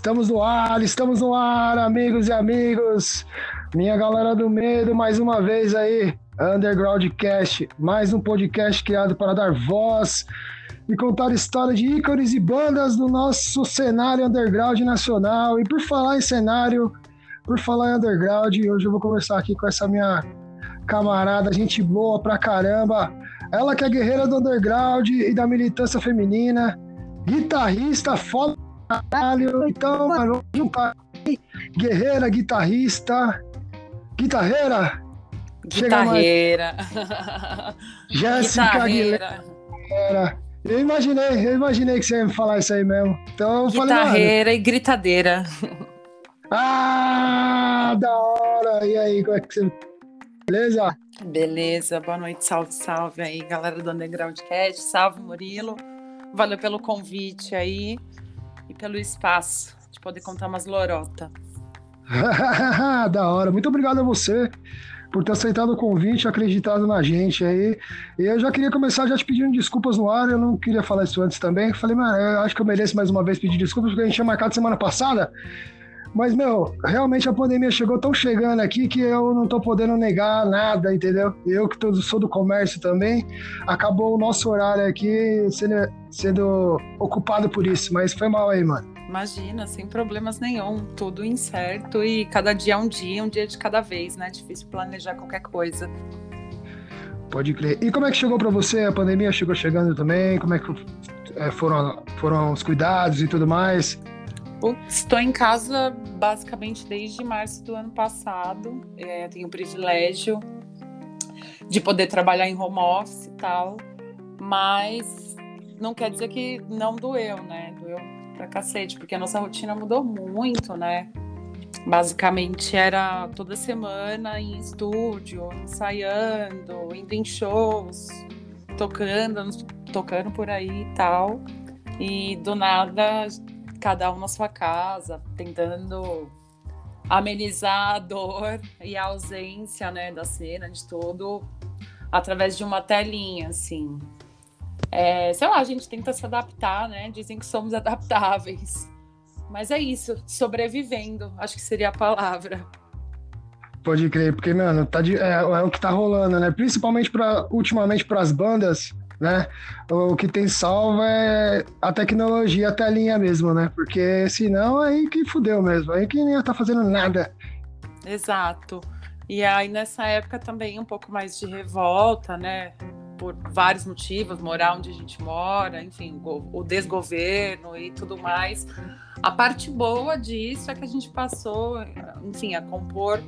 Estamos no ar, estamos no ar, amigos e amigos. Minha galera do medo, mais uma vez aí, Underground Cast, mais um podcast criado para dar voz e contar história de ícones e bandas do nosso cenário underground nacional. E por falar em cenário, por falar em underground, hoje eu vou conversar aqui com essa minha camarada, gente boa pra caramba. Ela que é guerreira do underground e da militância feminina, guitarrista foda caralho. Então, mano, aí. Guerreira, guitarrista, guitarreira. Guitarreira. Jéssica Aguilera. Guitarreira. Eu imaginei, eu imaginei que você ia me falar isso aí mesmo. Então eu falei, Guitarreira e gritadeira. ah, da hora. E aí, como é que você... Beleza? Beleza, boa noite, salve, salve aí, galera do Underground Cast, salve Murilo. Valeu pelo convite aí e pelo espaço de poder contar umas lorota. da hora. Muito obrigado a você por ter aceitado o convite, acreditado na gente aí. Eu já queria começar já te pedindo desculpas no ar, eu não queria falar isso antes também. Falei, mano, eu acho que eu mereço mais uma vez pedir desculpas, porque a gente tinha marcado semana passada. Mas, meu, realmente a pandemia chegou tão chegando aqui que eu não tô podendo negar nada, entendeu? Eu que tô- sou do comércio também, acabou o nosso horário aqui sendo, sendo ocupado por isso, mas foi mal aí, mano. Imagina, sem problemas nenhum, tudo incerto e cada dia é um dia, um dia de cada vez, né? Difícil planejar qualquer coisa. Pode crer. E como é que chegou pra você? A pandemia chegou chegando também? Como é que é, foram, foram os cuidados e tudo mais? Estou em casa basicamente desde março do ano passado. É, tenho o privilégio de poder trabalhar em home office e tal, mas não quer dizer que não doeu, né? Doeu pra cacete, porque a nossa rotina mudou muito, né? Basicamente era toda semana em estúdio, ensaiando, indo em shows, tocando, tocando por aí e tal. E do nada cada um na sua casa, tentando amenizar a dor e a ausência, né, da cena, de tudo, através de uma telinha, assim. É, sei lá, a gente tenta se adaptar, né? Dizem que somos adaptáveis. Mas é isso, sobrevivendo, acho que seria a palavra. Pode crer, porque, mano, tá de- é, é o que tá rolando, né? Principalmente pra, ultimamente para as bandas, né? O que tem salvo é a tecnologia, a telinha mesmo, né? Porque senão aí que fudeu mesmo, aí que nem ia tá fazendo nada. Exato. E aí nessa época também um pouco mais de revolta, né? Por vários motivos, morar onde a gente mora, enfim, o desgoverno e tudo mais. A parte boa disso é que a gente passou, enfim, a compor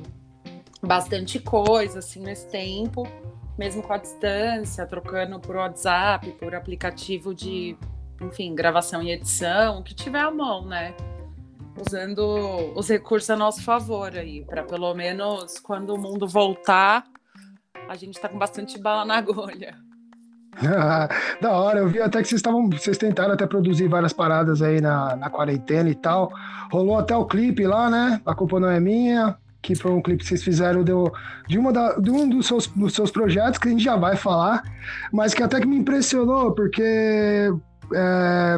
bastante coisa assim nesse tempo, mesmo com a distância, trocando por WhatsApp, por aplicativo de, enfim, gravação e edição, o que tiver à mão, né? usando os recursos a nosso favor aí, para pelo menos quando o mundo voltar, a gente tá com bastante bala na agulha. da hora, eu vi até que vocês estavam, vocês tentaram até produzir várias paradas aí na, na quarentena e tal. Rolou até o clipe lá, né? A culpa não é minha, que foi um clipe que vocês fizeram de, uma da, de um dos seus, dos seus projetos, que a gente já vai falar, mas que até que me impressionou, porque é,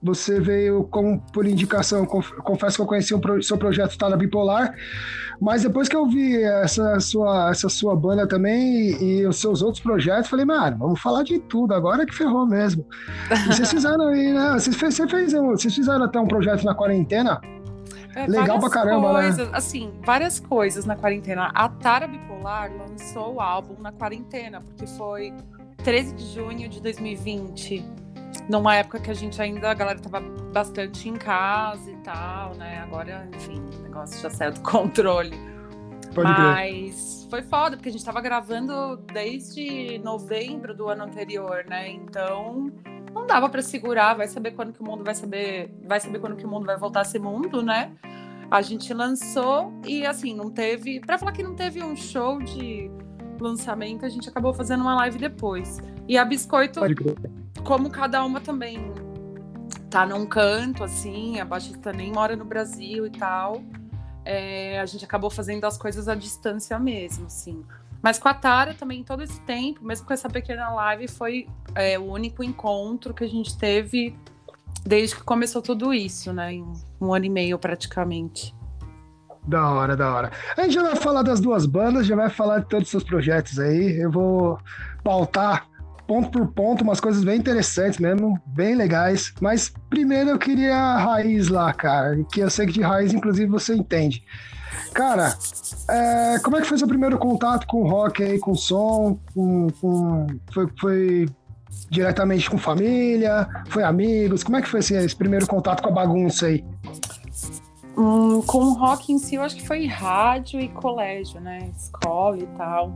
você veio como por indicação, confesso que eu conheci o um, seu projeto Tá na Bipolar, mas depois que eu vi essa sua, essa sua banda também e, e os seus outros projetos, falei, mano, vamos falar de tudo, agora que ferrou mesmo. E vocês fizeram aí, né? Vocês, você fez, vocês fizeram até um projeto na quarentena? É, Legal pra caramba, coisas, né? Assim, várias coisas na quarentena. A Tara Bipolar lançou o álbum na quarentena, porque foi 13 de junho de 2020 numa época que a gente ainda, a galera tava bastante em casa e tal, né? Agora, enfim, o negócio já saiu do controle. Pode Mas foi foda, porque a gente tava gravando desde novembro do ano anterior, né? Então não dava para segurar, vai saber quando que o mundo vai saber, vai saber quando que o mundo vai voltar a ser mundo, né? A gente lançou e assim, não teve, para falar que não teve um show de lançamento, a gente acabou fazendo uma live depois. E a Biscoito como cada uma também tá num canto, assim, a baixista nem mora no Brasil e tal, é, a gente acabou fazendo as coisas à distância mesmo, assim. Mas com a Tara também, todo esse tempo, mesmo com essa pequena live, foi é, o único encontro que a gente teve desde que começou tudo isso, né? Em um ano e meio praticamente. Da hora, da hora. A gente já vai falar das duas bandas, já vai falar de todos os seus projetos aí. Eu vou pautar ponto por ponto, umas coisas bem interessantes mesmo, bem legais. Mas primeiro eu queria a raiz lá, cara, que eu sei que de raiz, inclusive, você entende. Cara, é, como é que foi seu primeiro contato com rock aí, com som? Com, com, foi, foi diretamente com família? Foi amigos? Como é que foi esse, esse primeiro contato com a bagunça aí? Hum, com o rock em si, eu acho que foi rádio e colégio, né? Escola e tal.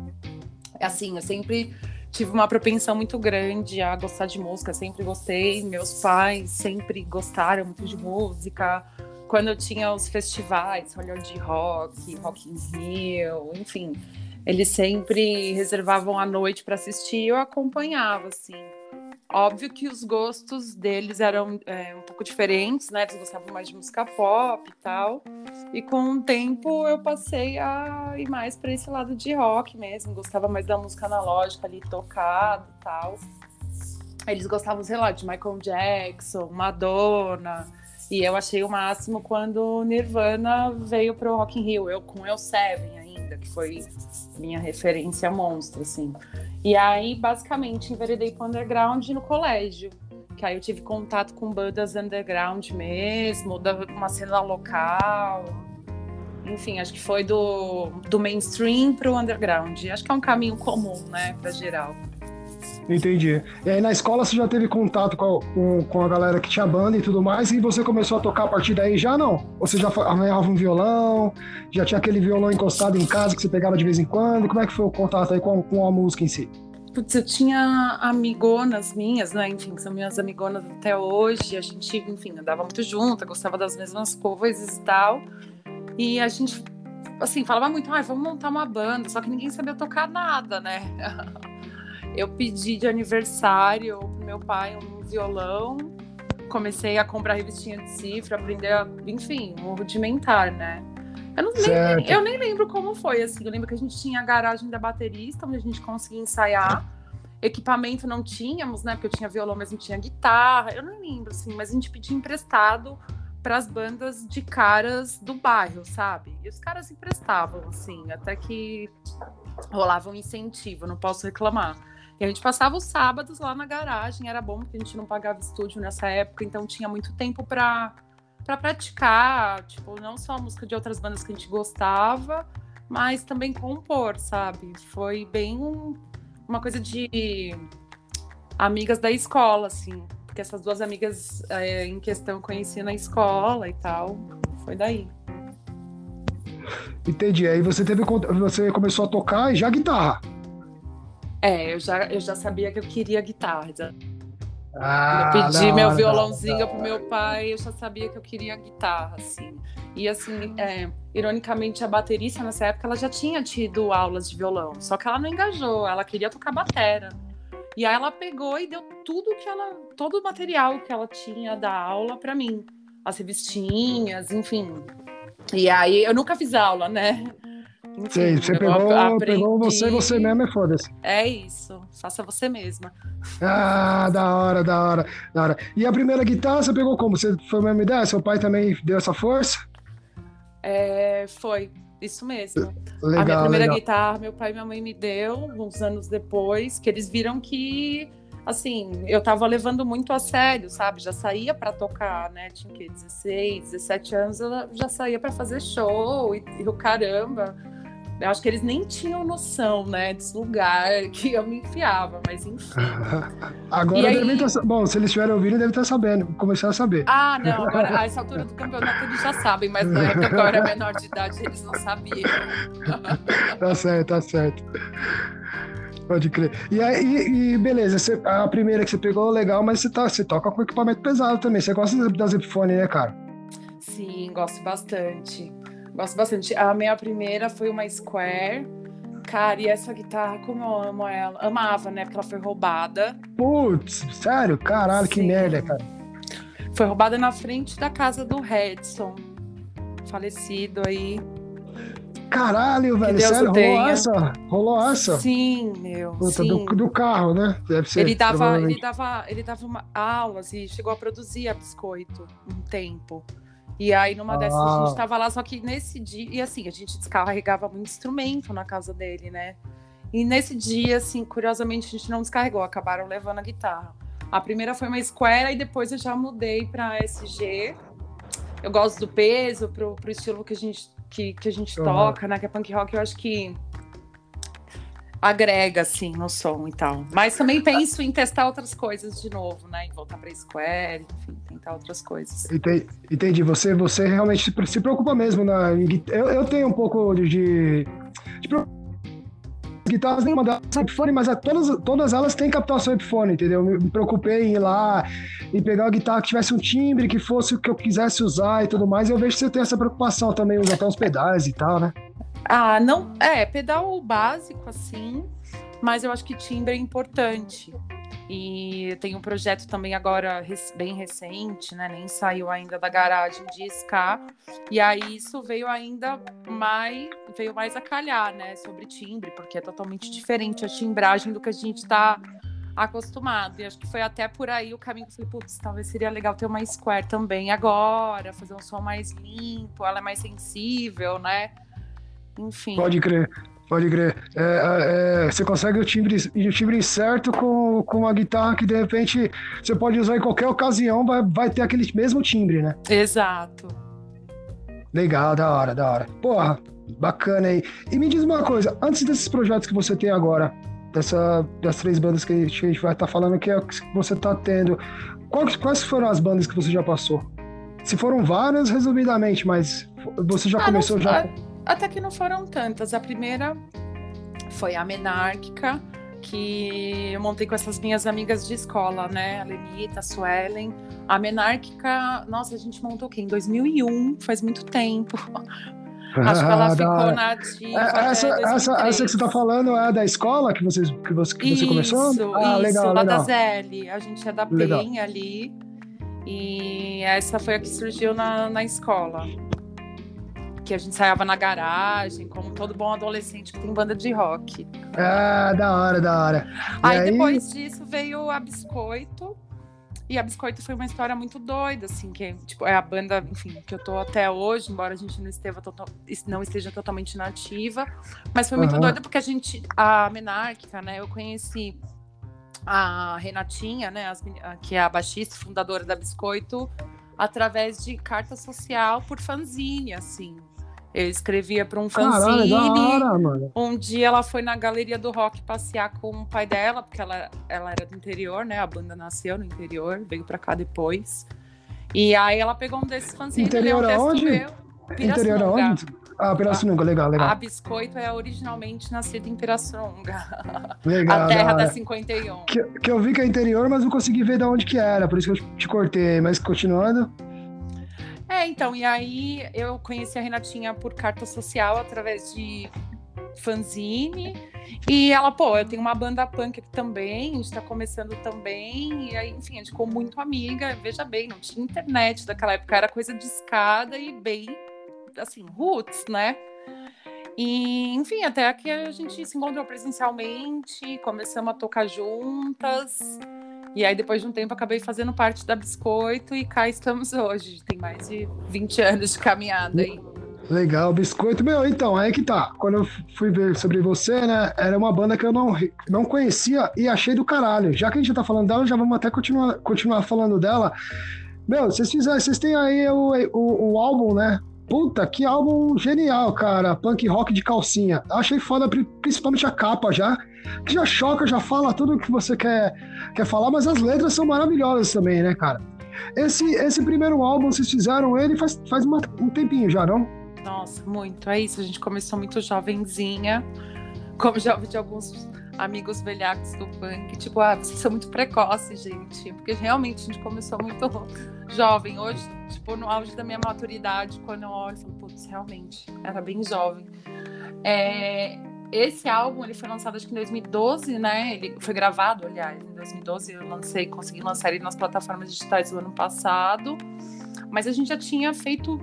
Assim, eu sempre tive uma propensão muito grande a gostar de música, sempre gostei. Meus pais sempre gostaram muito de música. Quando eu tinha os festivais, de Rock, Rock in Rio, enfim, eles sempre reservavam a noite para assistir e eu acompanhava, assim. Óbvio que os gostos deles eram é, um pouco diferentes, né? Eles gostavam mais de música pop e tal. E com o tempo eu passei a ir mais para esse lado de rock mesmo. Gostava mais da música analógica ali, tocada e tal. Eles gostavam, sei lá, de Michael Jackson, Madonna. E eu achei o máximo quando Nirvana veio pro Rock in Rio. Eu com El Seven ainda, que foi minha referência monstro, assim. E aí, basicamente, enveredei pro underground no colégio. Que aí eu tive contato com bandas underground mesmo, da uma cena local. Enfim, acho que foi do, do mainstream pro underground. Acho que é um caminho comum, né, pra geral. Entendi. E aí na escola você já teve contato com a, com, com, a galera que tinha banda e tudo mais, e você começou a tocar a partir daí já não? Ou você já arranhava um violão, já tinha aquele violão encostado em casa que você pegava de vez em quando? Como é que foi o contato aí com, com a música em si? Putz, eu tinha amigonas minhas, né? Enfim, são minhas amigonas até hoje. A gente, enfim, andava muito junto, gostava das mesmas coisas e tal. E a gente, assim, falava muito, ah, vamos montar uma banda, só que ninguém sabia tocar nada, né? Eu pedi de aniversário pro meu pai um violão, comecei a comprar revistinha de cifra, aprender, a, enfim, um rudimentar, né? Eu, não, nem, eu nem lembro como foi, assim. Eu lembro que a gente tinha a garagem da baterista, onde a gente conseguia ensaiar. Equipamento não tínhamos, né? Porque eu tinha violão, mas não tinha guitarra. Eu não lembro, assim, mas a gente pedia emprestado para as bandas de caras do bairro, sabe? E os caras emprestavam, assim, até que rolava um incentivo, não posso reclamar. E a gente passava os sábados lá na garagem, era bom porque a gente não pagava estúdio nessa época, então tinha muito tempo para para praticar, tipo, não só a música de outras bandas que a gente gostava, mas também compor, sabe? Foi bem um, uma coisa de amigas da escola, assim, porque essas duas amigas é, em questão conheci na escola e tal, foi daí. Entendi. Aí você teve você começou a tocar e já guitarra. É, eu já, eu já sabia que eu queria guitarra. Ah, eu pedi não, meu violãozinho não. pro meu pai, eu já sabia que eu queria guitarra, assim. E assim, é, ironicamente, a baterista nessa época ela já tinha tido aulas de violão, só que ela não engajou, ela queria tocar batera. E aí ela pegou e deu tudo que ela, todo o material que ela tinha da aula para mim, as revistinhas, enfim. E aí eu nunca fiz aula, né? Enfim, Sei, você pegou, aprendi... pegou você você mesmo e foda-se. É isso, faça você mesma. Ah, da hora, da hora, da hora. E a primeira guitarra você pegou como? Você foi a mesma ideia? Seu pai também deu essa força? É, foi, isso mesmo. Legal, a minha primeira legal. guitarra, meu pai e minha mãe me deu, uns anos depois, que eles viram que assim, eu tava levando muito a sério, sabe? Já saía para tocar, né? Tinha que 16, 17 anos, eu já saía para fazer show e, e o caramba. Eu acho que eles nem tinham noção, né, desse lugar que eu me enfiava, mas enfim. agora e devem aí... estar. Bom, se eles estiverem ouvindo, devem estar sabendo, começar a saber. Ah, não, agora, a essa altura do campeonato eles já sabem, mas na época que eu era menor de idade, eles não sabiam. tá certo, tá certo. Pode crer. E aí, e beleza, você, a primeira que você pegou, legal, mas você, tá, você toca com equipamento pesado também. Você gosta das Epiphone, né, cara? Sim, gosto bastante. Gosto bastante. A minha primeira foi uma Square. Cara, e essa guitarra, como eu amo ela. Amava, né? Porque ela foi roubada. Putz, sério? Caralho, Sim. que merda, cara. Foi roubada na frente da casa do Redson. Falecido aí. Caralho, velho, sério, rolou essa? Rolou essa? Sim, meu. Puta, sim. Do, do, carro, né? Deve ser. Ele dava, ele dava, ele dava uma, aulas e chegou a produzir a biscoito um tempo. E aí, numa ah. dessas, a gente tava lá, só que nesse dia, e assim, a gente descarregava muito instrumento na casa dele, né? E nesse dia, assim, curiosamente, a gente não descarregou, acabaram levando a guitarra. A primeira foi uma Square, e depois eu já mudei para SG. Eu gosto do peso, pro, pro estilo que a gente, que, que a gente uhum. toca, né? Que é punk rock, eu acho que agrega, assim, no som e tal. Mas também penso em testar outras coisas de novo, né? Em voltar para Square, enfim, tentar outras coisas. Entendi. Entendi. Você, você realmente se preocupa mesmo na. Eu, eu tenho um pouco de. de guitarras nem mandar Epiphone, mas todas, todas elas têm captação Epiphone, entendeu? Me, me preocupei em ir lá e pegar uma guitarra que tivesse um timbre, que fosse o que eu quisesse usar e tudo mais. E eu vejo que você tem essa preocupação também, usar até os pedais e tal, né? Ah, não. É, pedal básico, assim, mas eu acho que timbre é importante. E tem um projeto também agora bem recente, né? Nem saiu ainda da garagem de ska. E aí isso veio ainda mais, veio mais a calhar, né? Sobre timbre, porque é totalmente diferente a timbragem do que a gente está acostumado. E acho que foi até por aí o caminho que eu falei, putz, talvez seria legal ter uma Square também agora, fazer um som mais limpo, ela é mais sensível, né? Enfim. Pode crer. Pode crer. É, é, é, você consegue o timbre, o timbre certo com, com uma guitarra que de repente você pode usar em qualquer ocasião, vai, vai ter aquele mesmo timbre, né? Exato. Legal, da hora, da hora. Porra, bacana aí. E me diz uma coisa, antes desses projetos que você tem agora, dessa, das três bandas que a gente vai estar tá falando que, é, que você está tendo, quais, quais foram as bandas que você já passou? Se foram várias, resumidamente, mas você já ah, começou já. Até que não foram tantas. A primeira foi a Menárquica, que eu montei com essas minhas amigas de escola, né? A Lenita, a Suelen. A Menárquica, nossa, a gente montou o quê? Em 2001, faz muito tempo. Acho que ela ficou na ativa. É, essa, essa, essa que você está falando é da escola que, vocês, que, você, que você começou? Ah, isso, legal, lá legal. da Zeli. A gente é da PEN ali. E essa foi a que surgiu na, na escola que a gente saiava na garagem, como todo bom adolescente que tem banda de rock. Ah, da hora, da hora. Aí, aí, depois disso veio a Biscoito. E a Biscoito foi uma história muito doida, assim, que tipo, é a banda, enfim, que eu tô até hoje, embora a gente não esteja, total, não esteja totalmente nativa. Mas foi muito uhum. doida porque a gente, a Menárquica, né, eu conheci a Renatinha, né, as, que é a baixista fundadora da Biscoito, através de carta social por fanzine, assim. Eu escrevia para um fanzine. Caralho, um dia ela foi na galeria do rock passear com o pai dela, porque ela, ela era do interior, né? A banda nasceu no interior, veio para cá depois. E aí ela pegou um desses fanzines. Interior aonde? Interior aonde? Ah, Pirassununga, legal, legal. A Biscoito é originalmente nascida em Pirassununga. Legal. A terra da 51. Que, que eu vi que é interior, mas não consegui ver de onde que era, por isso que eu te cortei. Mas continuando. É, então, e aí eu conheci a Renatinha por carta social através de fanzine. E ela, pô, eu tenho uma banda punk aqui também, a gente tá começando também. E aí, enfim, a gente ficou muito amiga. Veja bem, não tinha internet daquela época, era coisa de escada e bem, assim, roots, né? E, enfim, até que a gente se encontrou presencialmente, começamos a tocar juntas. E aí, depois de um tempo, acabei fazendo parte da Biscoito e cá estamos hoje. Tem mais de 20 anos de caminhada aí. Legal, Biscoito. Meu, então, aí que tá. Quando eu fui ver sobre você, né, era uma banda que eu não, não conhecia e achei do caralho. Já que a gente já tá falando dela, já vamos até continuar, continuar falando dela. Meu, vocês fizeram, vocês têm aí o, o, o álbum, né? Puta, que álbum genial, cara. Punk rock de calcinha. Achei foda, principalmente a capa já. Que já choca, já fala tudo o que você quer, quer falar, mas as letras são maravilhosas também, né, cara? Esse, esse primeiro álbum, vocês fizeram ele faz, faz uma, um tempinho já, não? Nossa, muito. É isso. A gente começou muito jovenzinha, como já ouvi de alguns amigos velhacos do punk. Tipo, ah, vocês são muito precoces, gente. Porque realmente a gente começou muito jovem. Hoje, tipo, no auge da minha maturidade, quando eu olho, eu falo, putz, realmente, era bem jovem. É, esse álbum ele foi lançado acho que em 2012, né? Ele foi gravado, aliás, em 2012 eu lancei, consegui lançar ele nas plataformas digitais do ano passado. Mas a gente já tinha feito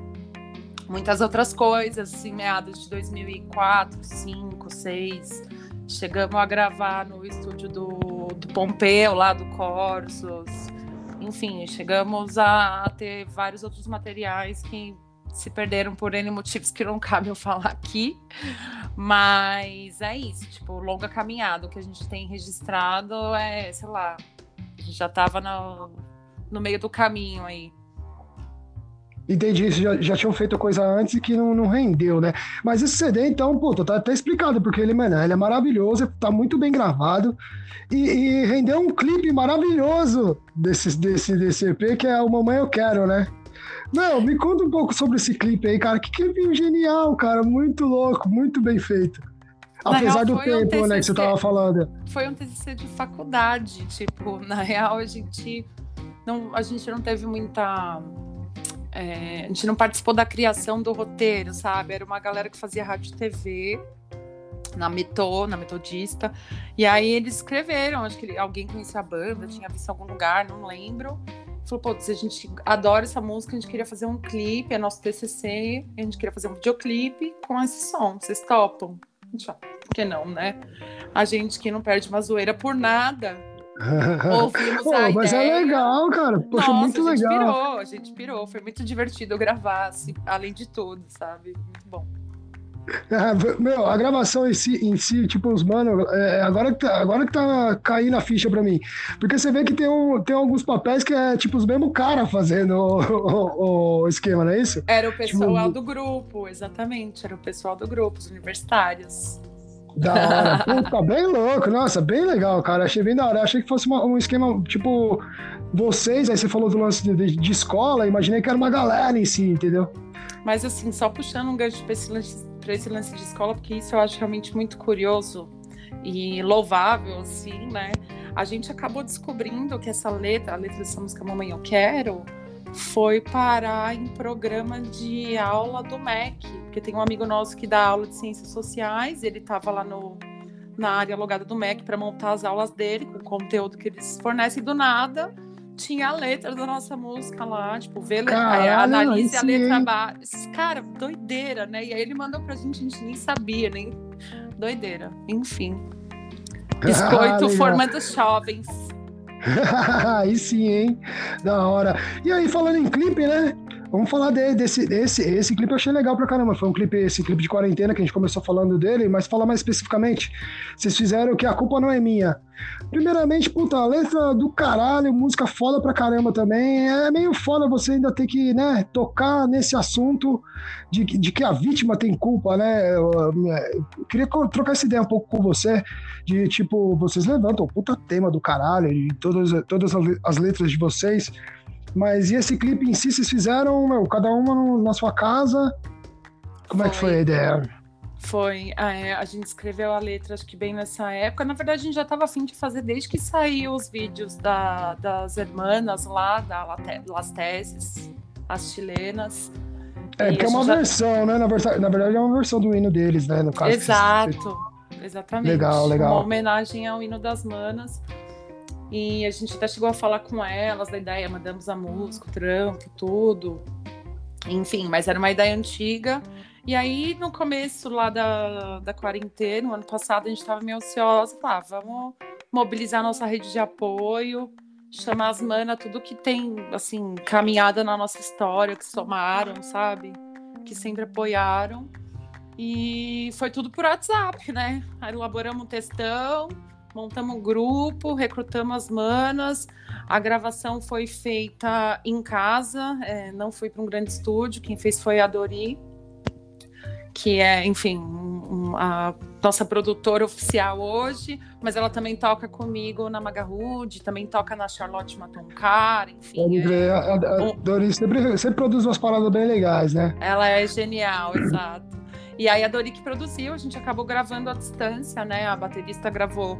muitas outras coisas, assim, meados de 2004, 2005, 2006. Chegamos a gravar no estúdio do, do Pompeu, lá do Corsos. Enfim, chegamos a, a ter vários outros materiais que se perderam por N motivos que não cabe eu falar aqui. Mas é isso, tipo, longa caminhada. O que a gente tem registrado é, sei lá, a gente já estava no, no meio do caminho aí. Entendi, já, já tinham feito coisa antes e que não, não rendeu, né? Mas esse CD, então, pô, tá até explicado, porque ele, mano, ele é maravilhoso, tá muito bem gravado e, e rendeu um clipe maravilhoso desse, desse, desse EP, que é o Mamãe Eu Quero, né? Não, me conta um pouco sobre esse clipe aí, cara. Que clipe genial, cara. Muito louco, muito bem feito. Na Apesar real, do tempo, um né, que você tava falando. Foi um TCC de faculdade, tipo, na real a gente não, a gente não teve muita é, a gente não participou da criação do roteiro, sabe? Era uma galera que fazia rádio e TV na Metô, na Metodista. E aí eles escreveram, acho que alguém conhecia a banda, tinha visto em algum lugar, não lembro. Falou, pô, a gente adora essa música, a gente queria fazer um clipe, é nosso TCC, a gente queria fazer um videoclipe com esse som, vocês topam? A gente fala, por que não, né? A gente que não perde uma zoeira por nada, Ouvimos Pô, mas é ideia. é legal, cara. Poxa, Nossa, muito a gente legal. Pirou, a gente pirou. Foi muito divertido gravar, assim, além de tudo, sabe? Muito bom. É, meu, a gravação em si, em si tipo, os mano, é, agora, que tá, agora que tá caindo a ficha pra mim. Porque você vê que tem, um, tem alguns papéis que é tipo os mesmos caras fazendo o, o, o, esquema, não é isso? Era o tipo, pessoal tipo... do grupo, exatamente. Era o pessoal do grupo, os universitários. Da hora. Puta, bem louco. Nossa, bem legal, cara. Achei bem da hora. Achei que fosse uma, um esquema, tipo, vocês, aí você falou do lance de, de, escola, imaginei que era uma galera em si, entendeu? Mas assim, só puxando um gancho pra esse, lance, esse lance de escola, porque isso eu acho realmente muito curioso e louvável, assim, né? A gente acabou descobrindo que essa letra, a letra dessa música Mamãe Eu Quero, foi parar em programa de aula do MEC, porque tem um amigo nosso que dá aula de ciências sociais, ele estava lá no, na área alugada do MEC para montar as aulas dele, com o conteúdo que eles fornecem do nada. Tinha a letra da nossa música lá, tipo, vê, Caralho, analise a letra base. Cara, doideira, né? E aí ele mandou pra gente, a gente nem sabia, nem. Doideira. Enfim. Biscoito formando jovens. aí sim, hein? Da hora. E aí, falando em clipe, né? Vamos falar de, desse, desse esse clipe eu achei legal pra caramba. Foi um clipe, esse clipe de quarentena que a gente começou falando dele, mas falar mais especificamente. Vocês fizeram que a culpa não é minha. Primeiramente, puta, letra do caralho, música foda pra caramba também. É meio foda você ainda ter que, né, tocar nesse assunto de, de que a vítima tem culpa, né? Eu, eu queria trocar essa ideia um pouco com você, de tipo, vocês levantam o puta tema do caralho, de todas, todas as letras de vocês. Mas e esse clipe em si, vocês fizeram, meu, cada uma na sua casa? Como foi. é que foi a ideia? Foi, é, a gente escreveu a letra, acho que bem nessa época. Na verdade, a gente já estava afim de fazer desde que saiu os vídeos da, das hermanas lá, da Las Teses, as chilenas. É, porque é uma já... versão, né? Na, versa... na verdade, é uma versão do hino deles, né? No caso. Exato, exatamente. Legal, legal. Uma homenagem ao hino das manas. E a gente até chegou a falar com elas da ideia, mandamos a música, o trampo, tudo. Enfim, mas era uma ideia antiga. E aí, no começo lá da, da quarentena, no ano passado, a gente estava meio ansiosa, ah, vamos mobilizar nossa rede de apoio, chamar as manas, tudo que tem, assim, caminhada na nossa história, que somaram, sabe? Que sempre apoiaram. E foi tudo por WhatsApp, né? Aí elaboramos um textão, montamos um grupo, recrutamos as manas. A gravação foi feita em casa, é, não foi para um grande estúdio. Quem fez foi a Dori, que é, enfim, a nossa produtora oficial hoje, mas ela também toca comigo na Magahood, também toca na Charlotte Matoncar, enfim. É, a, a, a Dori sempre, sempre produz umas paradas bem legais, né? Ela é genial, exato. E aí a Dori que produziu, a gente acabou gravando à distância, né? A baterista gravou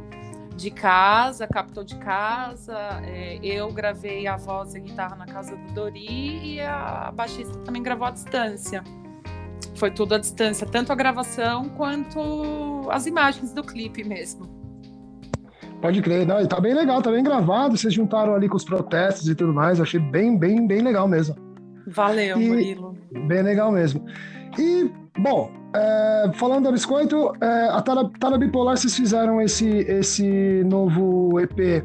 de casa, captou de casa. É, eu gravei a voz e a guitarra na casa do Dori e a baixista também gravou à distância. Foi tudo à distância, tanto a gravação quanto as imagens do clipe mesmo. Pode crer, não, tá bem legal, tá bem gravado. Vocês juntaram ali com os protestos e tudo mais. Achei bem, bem, bem legal mesmo. Valeu, e, Murilo. Bem legal mesmo. E, bom, é, falando da Biscoito, é, a Tara, Tara Bipolar, vocês fizeram esse, esse novo EP.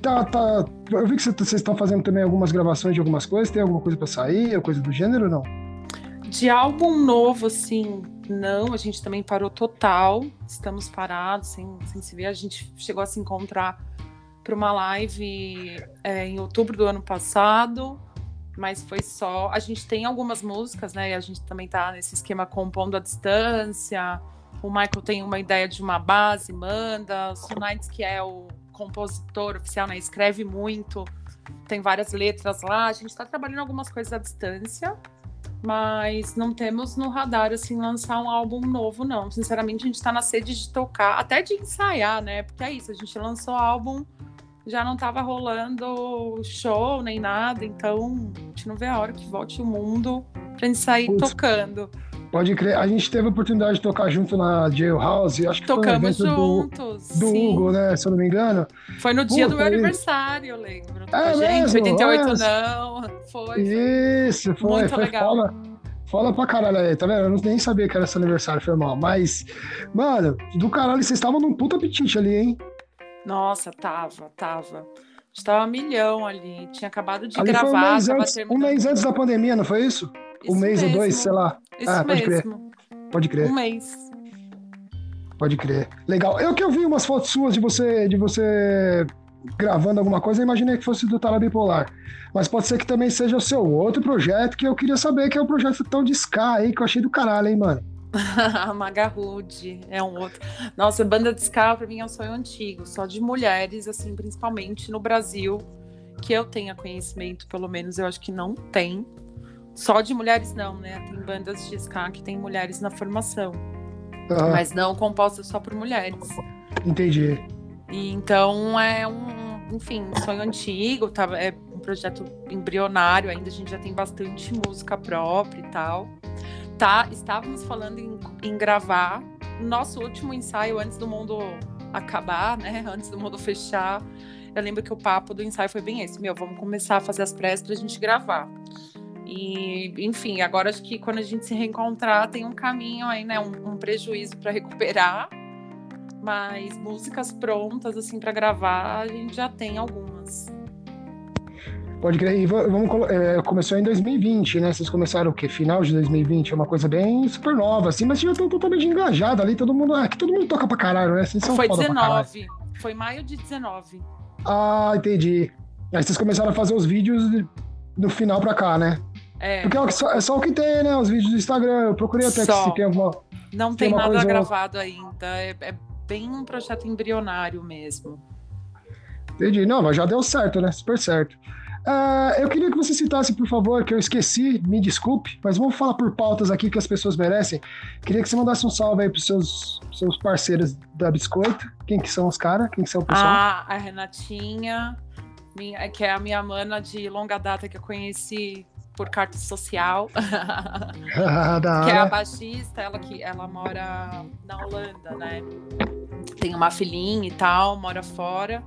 Tá, tá, eu vi que vocês estão fazendo também algumas gravações de algumas coisas. Tem alguma coisa para sair, ou coisa do gênero, não? De álbum novo, assim, não. A gente também parou total. Estamos parados, sem, sem se ver. A gente chegou a se encontrar para uma live é, em outubro do ano passado mas foi só. A gente tem algumas músicas, né? E a gente também tá nesse esquema compondo à distância. O Michael tem uma ideia de uma base, manda. O Sunites, que é o compositor oficial, né? Escreve muito, tem várias letras lá. A gente tá trabalhando algumas coisas à distância, mas não temos no radar, assim, lançar um álbum novo, não. Sinceramente, a gente tá na sede de tocar, até de ensaiar, né? Porque é isso, a gente lançou álbum já não estava rolando show nem nada, então a gente não vê a hora que volte o mundo pra gente sair Putz, tocando. Pode crer, a gente teve a oportunidade de tocar junto na Jailhouse, acho que Tocamos foi um juntos. Do, do Hugo, né? Se eu não me engano. Foi no dia do meu aniversário, eu lembro. É gente, mesmo? 88 não. Foi. Isso, foi. Muito foi legal. Foda, foda pra caralho aí, tá vendo? Eu não, nem sabia que era esse aniversário, foi mal. Mas, mano, do caralho, vocês estavam num puta apetite ali, hein? Nossa, tava, tava. Estava milhão ali. Tinha acabado de ali gravar. Um mês, antes, um mês antes da pandemia, não foi isso? isso um mês mesmo. ou dois, sei lá. Isso ah, pode mesmo. crer. Pode crer. Um mês. Pode crer. Legal. Eu que eu vi umas fotos suas de você, de você gravando alguma coisa, eu imaginei que fosse do Tala Bipolar. Mas pode ser que também seja o seu outro projeto, que eu queria saber, que é o projeto tão de Ska aí, que eu achei do caralho, hein, mano. Magarude é um outro. Nossa, banda de ska pra mim é um sonho antigo, só de mulheres, assim, principalmente no Brasil, que eu tenha conhecimento, pelo menos eu acho que não tem. Só de mulheres não, né? Tem bandas de ska que tem mulheres na formação. Ah. Mas não compostas só por mulheres. Entendi. E então é um, enfim, sonho antigo, tá? É um projeto embrionário, ainda a gente já tem bastante música própria e tal tá, estávamos falando em, em gravar nosso último ensaio antes do mundo acabar, né? Antes do mundo fechar. Eu lembro que o papo do ensaio foi bem esse: meu, vamos começar a fazer as pressas pra gente gravar. E, enfim, agora acho que quando a gente se reencontrar, tem um caminho aí, né? Um, um prejuízo para recuperar. Mas músicas prontas, assim, para gravar, a gente já tem algumas. Pode crer. E vamos, é, começou em 2020, né? Vocês começaram o quê? Final de 2020? É uma coisa bem super nova, assim, mas já estão totalmente engajado ali. Todo mundo. Aqui todo mundo toca pra caralho, né? Vocês são Foi 19. Foi maio de 19. Ah, entendi. Aí vocês começaram a fazer os vídeos no final pra cá, né? É. Porque é só, é só o que tem, né? Os vídeos do Instagram. Eu procurei até só. que se tem alguma. Não tem, tem nada coisa... gravado ainda. É, é bem um projeto embrionário mesmo. Entendi. Não, mas já deu certo, né? Super certo. Uh, eu queria que você citasse, por favor, que eu esqueci, me desculpe, mas vamos falar por pautas aqui que as pessoas merecem. Queria que você mandasse um salve aí pros seus, seus parceiros da Biscoito. Quem que são os caras? Quem que são o pessoal? Ah, a Renatinha, minha, que é a minha mana de longa data que eu conheci por carta social. que é a baixista, ela que ela mora na Holanda, né? Tem uma filhinha e tal, mora fora.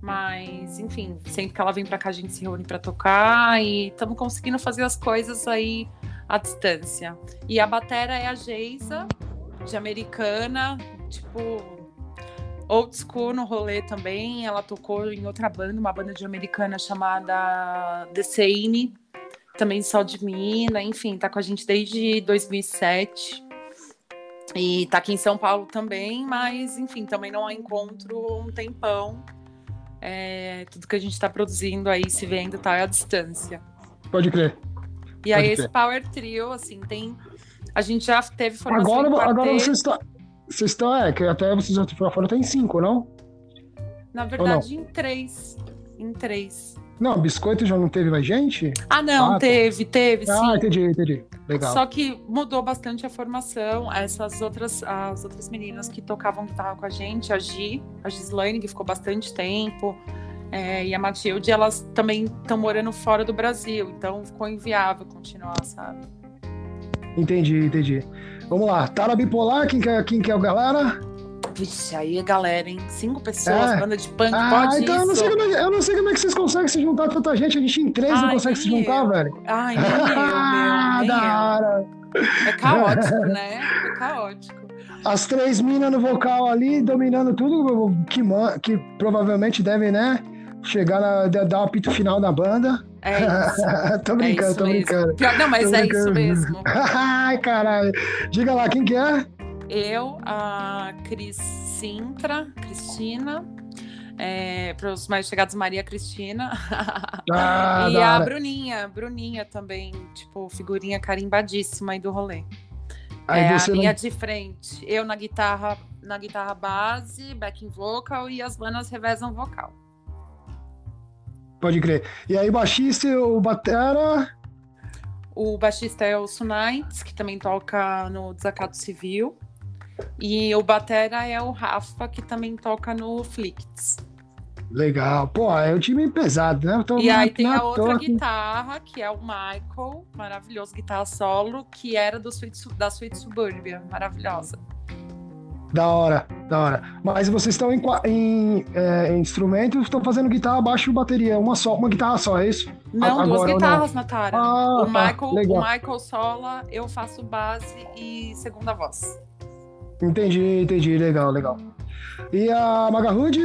Mas, enfim, sempre que ela vem para cá, a gente se reúne para tocar e estamos conseguindo fazer as coisas aí à distância. E a batera é a Geisa, de americana, tipo, old school no rolê também. Ela tocou em outra banda, uma banda de americana chamada The Same, também só de mina, enfim, tá com a gente desde 2007. E tá aqui em São Paulo também, mas enfim, também não a encontro um tempão. É, tudo que a gente está produzindo aí, se vendo, tá à distância. Pode crer. E aí, esse Power Trio, assim, tem. A gente já teve formação. Agora, agora vocês estão. Vocês estão, é, que até vocês já foram, tem cinco, não? Na verdade, em três. Em três. Não, biscoito já não teve mais gente? Ah, não, ah, tá. teve, teve, ah, sim. Ah, entendi, entendi. Legal. Só que mudou bastante a formação. Essas outras, as outras meninas que tocavam guitarra com a gente, a Gi, a Gislaine, que ficou bastante tempo, é, e a Matilde, elas também estão morando fora do Brasil, então ficou inviável continuar, sabe? Entendi, entendi. Vamos lá, Tara Bipolar, quem quer, quem quer o galera? Vixe, aí a galera, hein? Cinco pessoas, é. banda de punk, ah, pode então isso? Eu não, sei como é, eu não sei como é que vocês conseguem se juntar com tanta gente. A gente em três Ai, não consegue se juntar, eu. velho. Ai, nem eu, meu, nem da hora. É caótico, né? É caótico. As três minas no vocal ali, dominando tudo, que, que provavelmente devem, né? Chegar na, dar o apito final da banda. É isso. tô brincando, é isso tô mesmo. brincando. Não, mas é isso mesmo. Ai, caralho. Diga lá, quem que é? Eu, a Cris Sintra, Cristina, é, para os mais chegados, Maria Cristina. Ah, e a Bruninha, Bruninha também, tipo, figurinha carimbadíssima aí do rolê. Aí é a linha não... de frente. Eu na guitarra, na guitarra base, backing vocal e as bandas revezam vocal. Pode crer. E aí, baixista e o batera? O baixista é o Sunites, que também toca no Desacato Civil. E o batera é o Rafa, que também toca no Flicts. Legal. Pô, é um time pesado, né? e aí tem a outra toque. guitarra, que é o Michael, maravilhoso, guitarra solo, que era do Sweet, da Sweet Suburbia, maravilhosa. Da hora, da hora. Mas vocês estão em, em, é, em instrumentos, estão fazendo guitarra, baixo e bateria, uma só, uma guitarra só, é isso? Não, Agora, duas guitarras, não? Natara. Ah, o, tá, Michael, o Michael sola, eu faço base e segunda voz. Entendi, entendi. Legal, legal. E a Magahood?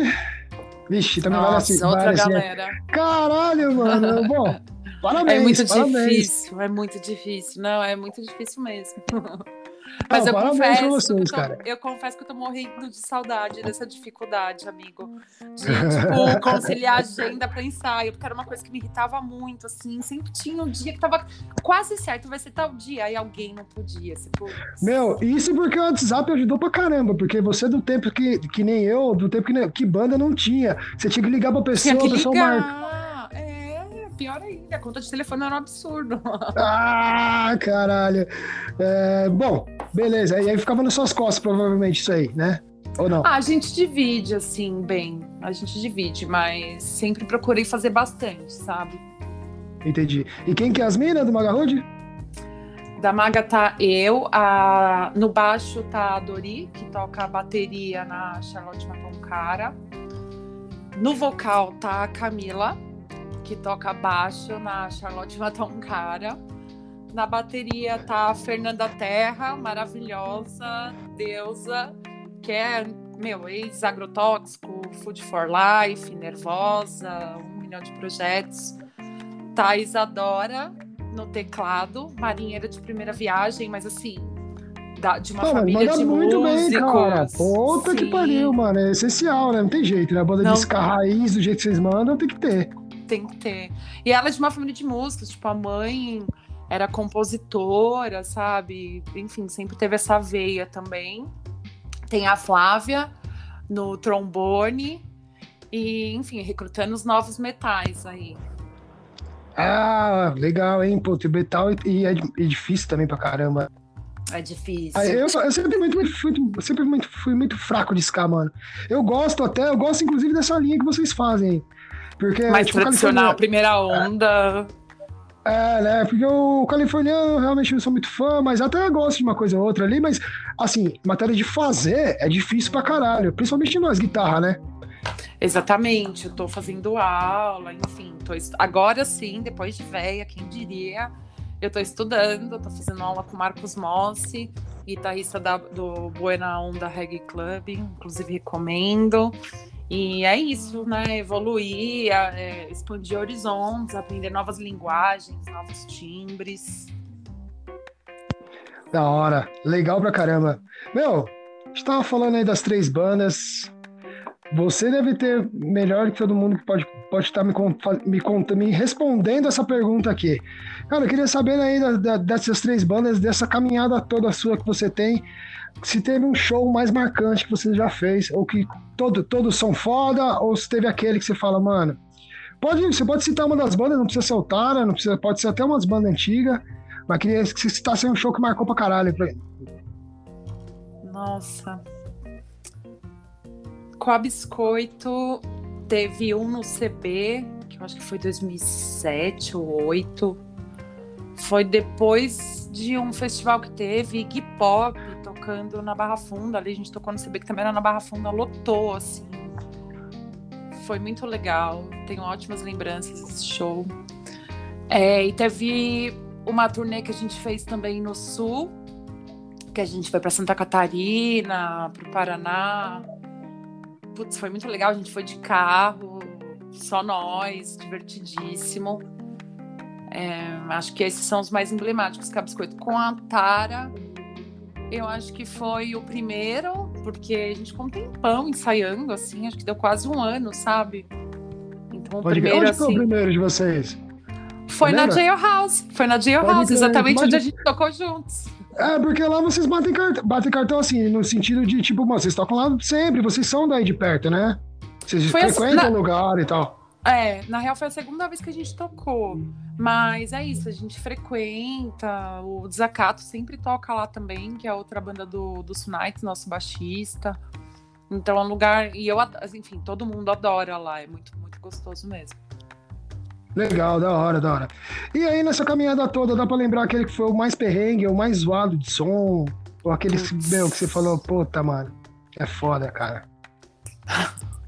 Vixe, também Nossa, vale assim. outra vale galera. Assim. Caralho, mano. Bom, parabéns. É muito parabéns. difícil, é muito difícil. Não, é muito difícil mesmo. Mas eu confesso, vocês, que eu, tô, eu, confesso que eu tô morrendo de saudade dessa dificuldade, amigo. De, tipo, conciliar agenda pra ensaio, porque era uma coisa que me irritava muito, assim. Sempre tinha um dia que tava quase certo, vai ser tal dia, aí alguém não podia. Tipo... Meu, isso porque o WhatsApp ajudou pra caramba, porque você do tempo que, que nem eu, do tempo que, que banda não tinha, você tinha que ligar pra pessoa, tinha que a pessoa marca pior ainda. A conta de telefone era um absurdo. Ah, caralho. É, bom, beleza. E aí ficava nas suas costas, provavelmente, isso aí, né? Ou não? Ah, a gente divide, assim, bem. A gente divide, mas sempre procurei fazer bastante, sabe? Entendi. E quem que é as minas do Magarude? Da Maga tá eu, a... no baixo tá a Dori, que toca a bateria na Charlotte Maton Cara. No vocal tá a Camila, que toca baixo na Charlotte Matou um Cara. Na bateria tá a Fernanda Terra, maravilhosa, deusa, que é, meu, ex-agrotóxico, Food for Life, nervosa, um milhão de projetos. Tá a Isadora no teclado, marinheira de primeira viagem, mas assim, da, de uma Pô, família de muito músicos. bem, cara. Puta Sim. que pariu, mano. É essencial, né? Não tem jeito, né? A banda Não. de raiz, do jeito que vocês mandam, tem que ter tem que ter. E ela é de uma família de músicos, tipo, a mãe era compositora, sabe? Enfim, sempre teve essa veia também. Tem a Flávia no trombone e, enfim, recrutando os novos metais aí. Ah, legal, hein? Pô, metal e é, é difícil também pra caramba. É difícil. Ah, eu, eu, sempre, muito, muito, sempre muito, fui muito fraco de ska, mano. Eu gosto até, eu gosto inclusive dessa linha que vocês fazem. Porque, Mais tipo, tradicional, primeira onda. É, né? Porque o californiano realmente não sou muito fã, mas até gosto de uma coisa ou outra ali, mas assim, matéria de fazer é difícil pra caralho, principalmente nós, guitarra, né? Exatamente, eu tô fazendo aula, enfim, tô... agora sim, depois de véia, quem diria, Eu tô estudando, tô fazendo aula com o Marcos Mossi, guitarrista da, do Buena Onda Reggae Club, inclusive recomendo. E é isso, né? Evoluir, é, expandir horizontes, aprender novas linguagens, novos timbres. Da hora, legal pra caramba. Meu, a gente tava falando aí das três bandas. Você deve ter melhor que todo mundo que pode pode estar me, me, me respondendo essa pergunta aqui. Cara, eu queria saber aí da, da, dessas três bandas, dessa caminhada toda sua que você tem, se teve um show mais marcante que você já fez, ou que todo, todos são foda, ou se teve aquele que você fala, mano. Pode, você pode citar uma das bandas, não precisa ser Otara, não precisa, pode ser até umas bandas antigas, mas queria que você citasse um show que marcou pra caralho. Nossa. Com a Biscoito, teve um no CB, que eu acho que foi 2007 ou 2008. Foi depois de um festival que teve Iggy Pop tocando na Barra Funda. Ali a gente tocou no CB que também era na Barra Funda, lotou, assim. Foi muito legal. Tenho ótimas lembranças desse show. É, e teve uma turnê que a gente fez também no Sul, que a gente foi para Santa Catarina, para o Paraná, putz, foi muito legal. A gente foi de carro, só nós, divertidíssimo. É, acho que esses são os mais emblemáticos, que Biscoito. Com a Tara, eu acho que foi o primeiro, porque a gente ficou um tempão ensaiando, assim, acho que deu quase um ano, sabe? Então, o Pode primeiro, Onde assim, foi o assim, primeiro de vocês? Foi na Jailhouse, foi na Jailhouse, exatamente onde a gente tocou juntos. É, porque lá vocês batem cartão, batem cartão assim, no sentido de, tipo, mano, vocês tocam lá sempre, vocês são daí de perto, né? Vocês foi frequentam o na... lugar e tal. É, na real foi a segunda vez que a gente tocou. Mas é isso, a gente frequenta. O Desacato sempre toca lá também, que é outra banda do, do Sunites, nosso baixista. Então é um lugar. E eu, enfim, todo mundo adora lá. É muito, muito gostoso mesmo. Legal, da hora, da hora. E aí, nessa caminhada toda, dá pra lembrar aquele que foi o mais perrengue, o mais zoado de som? Ou aquele meu, que você falou, puta, mano, é foda, cara.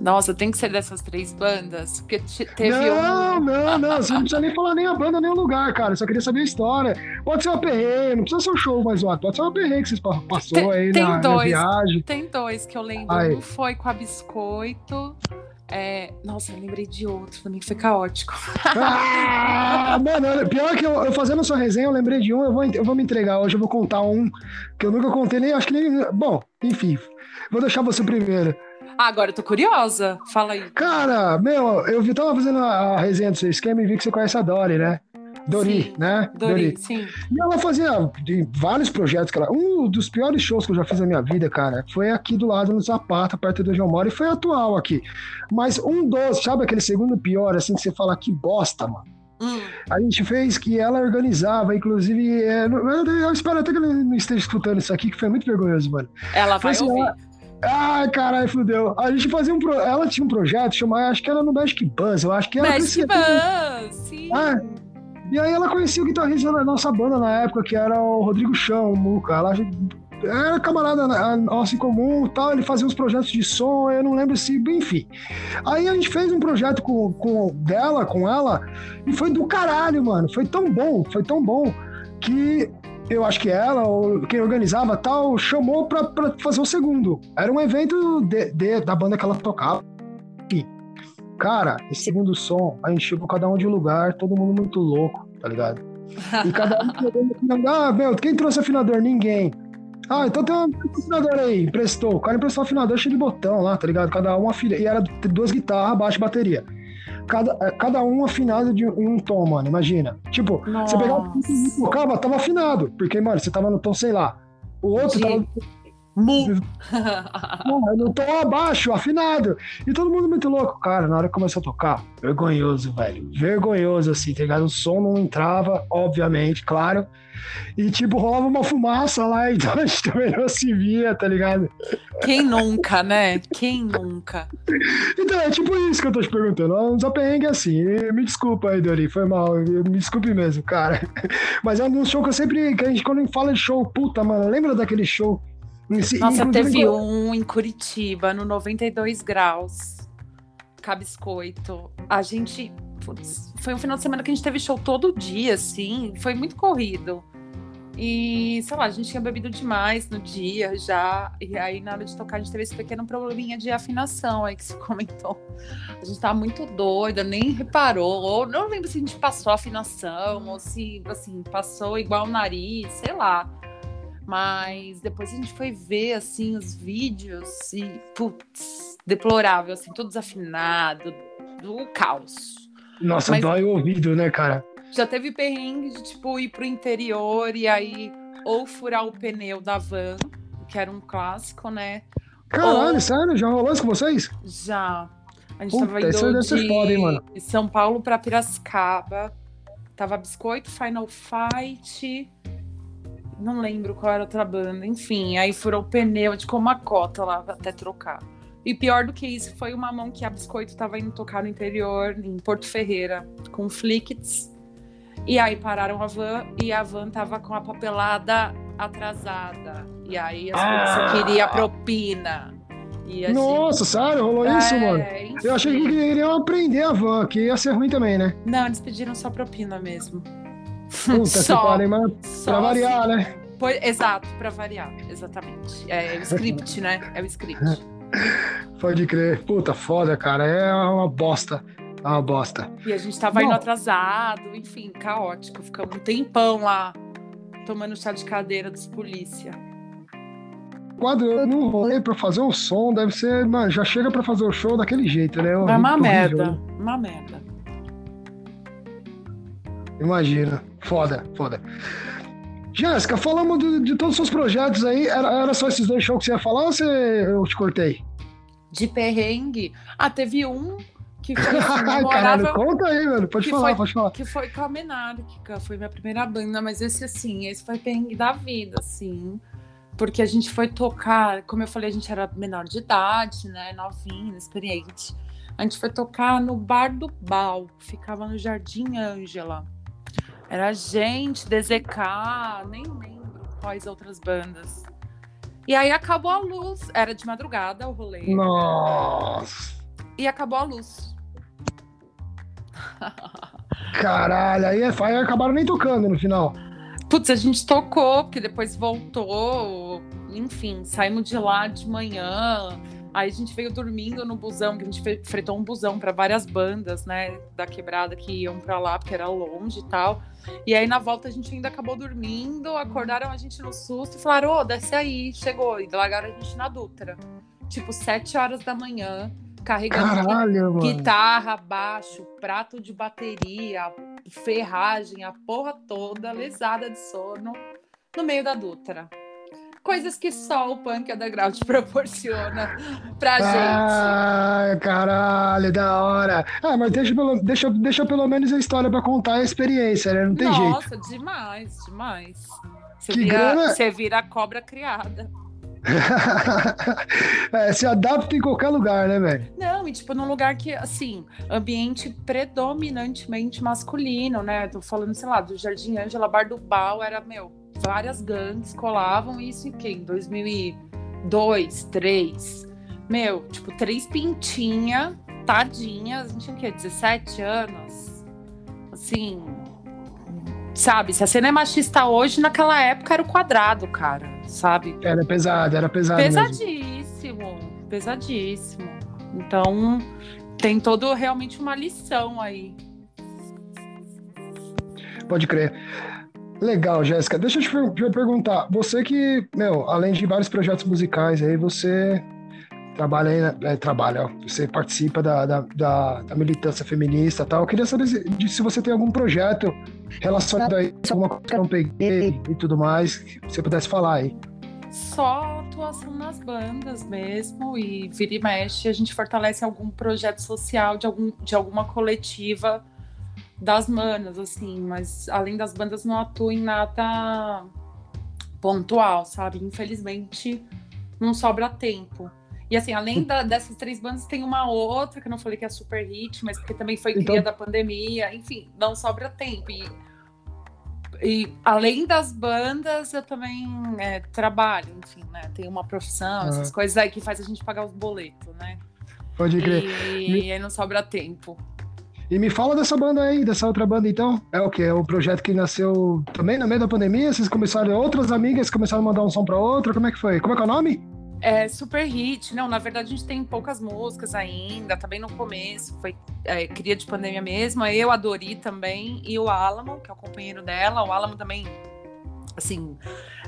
Nossa, tem que ser dessas três bandas? Porque teve não, um. Não, não, você não precisa nem falar nem a banda, nem o lugar, cara. Eu só queria saber a história. Pode ser uma perrengue, não precisa ser um show mais zoado. Pode ser uma perrengue que vocês passou tem, aí tem na, dois, na viagem. Tem dois que eu lembro. Aí. Um foi com a Biscoito é... Nossa, eu lembrei de outro também que foi caótico. ah, mano, pior que eu, eu, fazendo sua resenha, eu lembrei de um, eu vou, eu vou me entregar hoje, eu vou contar um que eu nunca contei nem, acho que nem. Bom, enfim, vou deixar você primeiro. Ah, agora eu tô curiosa. Fala aí. Cara, meu, eu tava fazendo a, resenha do seu esquema e vi que você conhece a Dory, né? Dori, sim, né? Dori, Dori, sim. E ela fazia vários projetos, cara. Um dos piores shows que eu já fiz na minha vida, cara, foi aqui do lado no Zapata, perto do onde eu moro, e foi atual aqui. Mas um dos, sabe aquele segundo pior, assim, que você fala que bosta, mano? Hum. A gente fez que ela organizava, inclusive. É, eu espero até que ela não esteja escutando isso aqui, que foi muito vergonhoso, mano. Ela vai assim, ouvir. Ela, Ai, caralho, fudeu. A gente fazia um. Pro... Ela tinha um projeto chamado. Acho que era no Magic Buzz. Eu acho que era. Magic Buzz, sim. Ah, e aí ela conhecia o guitarrista da nossa banda na época, que era o Rodrigo Chão, o Muca. Ela era camarada nossa em comum tal, ele fazia uns projetos de som, eu não lembro se, enfim. Aí a gente fez um projeto com, com dela, com ela, e foi do caralho, mano. Foi tão bom, foi tão bom, que eu acho que ela, ou quem organizava tal, chamou pra, pra fazer o segundo. Era um evento de, de, da banda que ela tocava. Enfim. Cara, esse segundo som, a gente chegou cada um de um lugar, todo mundo muito louco, tá ligado? E cada um ah, meu, quem trouxe afinador? Ninguém. Ah, então tem um afinador aí, emprestou. O cara emprestou um afinador cheio de botão lá, tá ligado? Cada um afinado. E era duas guitarras, baixo e bateria. Cada, é, cada um afinado de, em um tom, mano. Imagina. Tipo, Nossa. você pegava e tocava, tava afinado. Porque, mano, você tava no tom, sei lá. O outro de... tava Mu. Não, não tô abaixo, afinado. E todo mundo muito louco, cara. Na hora que começou a tocar, vergonhoso, velho. Vergonhoso, assim, tá ligado? O som não entrava, obviamente, claro. E, tipo, rolava uma fumaça lá, então a gente também não se via, tá ligado? Quem nunca, né? Quem nunca? Então, é tipo isso que eu tô te perguntando. Uns aperrengues assim. Me desculpa aí, Dori, foi mal. Me desculpe mesmo, cara. Mas é um show que eu sempre. Que a gente, quando fala de show, puta, mano, lembra daquele show nossa, teve um em Curitiba, no 92 graus, Cabiscoito. A gente putz, foi um final de semana que a gente teve show todo dia, assim, foi muito corrido. E, sei lá, a gente tinha bebido demais no dia já. E aí, na hora de tocar, a gente teve esse pequeno probleminha de afinação aí que você comentou. A gente tava muito doida, nem reparou. Ou não lembro se a gente passou a afinação, ou se, assim, passou igual o nariz, sei lá. Mas depois a gente foi ver, assim, os vídeos e, putz, deplorável, assim, tudo desafinado, do caos. Nossa, Mas- dói o ouvido, né, cara? Já teve perrengue de, tipo, ir pro interior e aí ou furar o pneu da van, que era um clássico, né? Caralho, Ou- sério? Já rolou isso com vocês? Já. A gente Puta, tava indo de foda, hein? São Paulo pra Piracicaba. Tava Biscoito, Final Fight. Não lembro qual era outra banda. Enfim, aí furou o pneu, de como uma cota lá até trocar. E pior do que isso, foi uma mão que a Biscoito tava indo tocar no interior, em Porto Ferreira, com Flickets. E aí pararam a van e a van tava com a papelada atrasada. E aí as Ah! queria propina. Nossa, sério? Rolou isso, é, mano? enfim. Eu achei que iriam aprender a van, que ia ser ruim também, né? Não, eles pediram só propina mesmo. Puta que Só. pariu, mas pra variar, assim. né? Pois- exato, pra variar, exatamente. É, é o script, né? É o script. Pode crer. Puta, foda, cara. É uma bosta. É uma bosta. E a gente tava Bom. indo atrasado, enfim, caótico. Ficamos um tempão lá, tomando chá de cadeira dos polícia. Quadro num rolê pra fazer um som, deve ser, mano, já chega pra fazer o show daquele jeito, né? É uma Horrível, merda, uma merda. Imagina. Foda, foda. Jéssica, falamos de, de todos os seus projetos aí. Era, era só esses dois shows que você ia falar ou você, eu te cortei? De perrengue. Ah, teve um que foi assim, memorável. caralho, conta aí, mano. Pode Que falar, foi- pode falar. Que foi com a Menarca, foi minha primeira banda, mas esse assim, esse foi perrengue da vida, assim. Porque a gente foi tocar, como eu falei, a gente era menor de idade, né? Novinho, inexperiente. A gente foi tocar no Bar do Bal, ficava no Jardim Ângela. Era a gente, DZK, nem lembro quais outras bandas. E aí acabou a luz, era de madrugada o rolê, Nossa. e acabou a luz. Caralho, aí, é- aí acabaram nem tocando no final. Putz, a gente tocou, porque depois voltou. Enfim, saímos de lá de manhã. Aí a gente veio dormindo no busão, que a gente fretou um busão para várias bandas, né, da quebrada que iam para lá, porque era longe e tal. E aí na volta a gente ainda acabou dormindo, acordaram a gente no susto e falaram: Ô, desce aí, chegou. E largaram a gente na Dutra. Tipo, sete horas da manhã, carregando Caralho, mano. guitarra, baixo, prato de bateria, ferragem, a porra toda, lesada de sono, no meio da Dutra. Coisas que só o punk underground proporciona pra gente. Ah, caralho, da hora. Ah, mas deixa pelo, deixa, deixa pelo menos a história pra contar a experiência, né? Não tem jeito. Nossa, demais, demais. Você Que vira, grana- você vira a cobra criada. É, se adapta em qualquer lugar, né, velho? Não, e tipo, num lugar que, assim, ambiente predominantemente masculino, né? Tô falando, sei lá, do Jardim Ângela, Bar do Bal, era, meu, várias gangues colavam, isso em quê? Em 2002, 2003. Meu, tipo, três pintinha, tadinhas, a gente tinha o quê? 17 anos? Assim, sabe? Se a cena é machista hoje, naquela época era o quadrado, cara, sabe? Era pesado, era pesado mesmo. Pesadíssimo, pesadíssimo. Então, tem todo realmente uma lição aí. Pode crer. Legal, Jéssica. Deixa eu te per- te perguntar. Você que, meu, além de vários projetos musicais aí, você trabalha aí, né? É, trabalha, ó, você participa da, da, da- da militância feminista e tal. Eu queria saber se, se você tem algum projeto relacionado a isso, alguma coisa que eu não peguei e tudo mais, que você pudesse falar aí. Só atuação nas bandas mesmo, e vira e mexe, a gente fortalece algum projeto social de, algum, de alguma coletiva das manas, assim, mas além das bandas não atuo em nada pontual, sabe? Infelizmente, não sobra tempo. E assim, além da- dessas três bandas, tem uma outra que eu não falei que é super hit, mas porque também foi Então- cria da pandemia. Enfim, não sobra tempo. E, e além das bandas, eu também é, trabalho, enfim, né? Tenho uma profissão, essas coisas aí que faz a gente pagar os boletos, né? Pode crer. E, aí não sobra tempo. E me fala dessa banda aí, dessa outra banda então. É o que? É o projeto que nasceu também no meio da pandemia? Vocês começaram, outras amigas começaram a mandar um som pra outra? Como é que foi? Como é que é o nome? É super hit. Não, na verdade a gente tem poucas músicas ainda, tá bem no começo. Foi é, cria de pandemia mesmo. Eu, a Dori também, e o Alamo, que é o companheiro dela. O Alamo também, assim,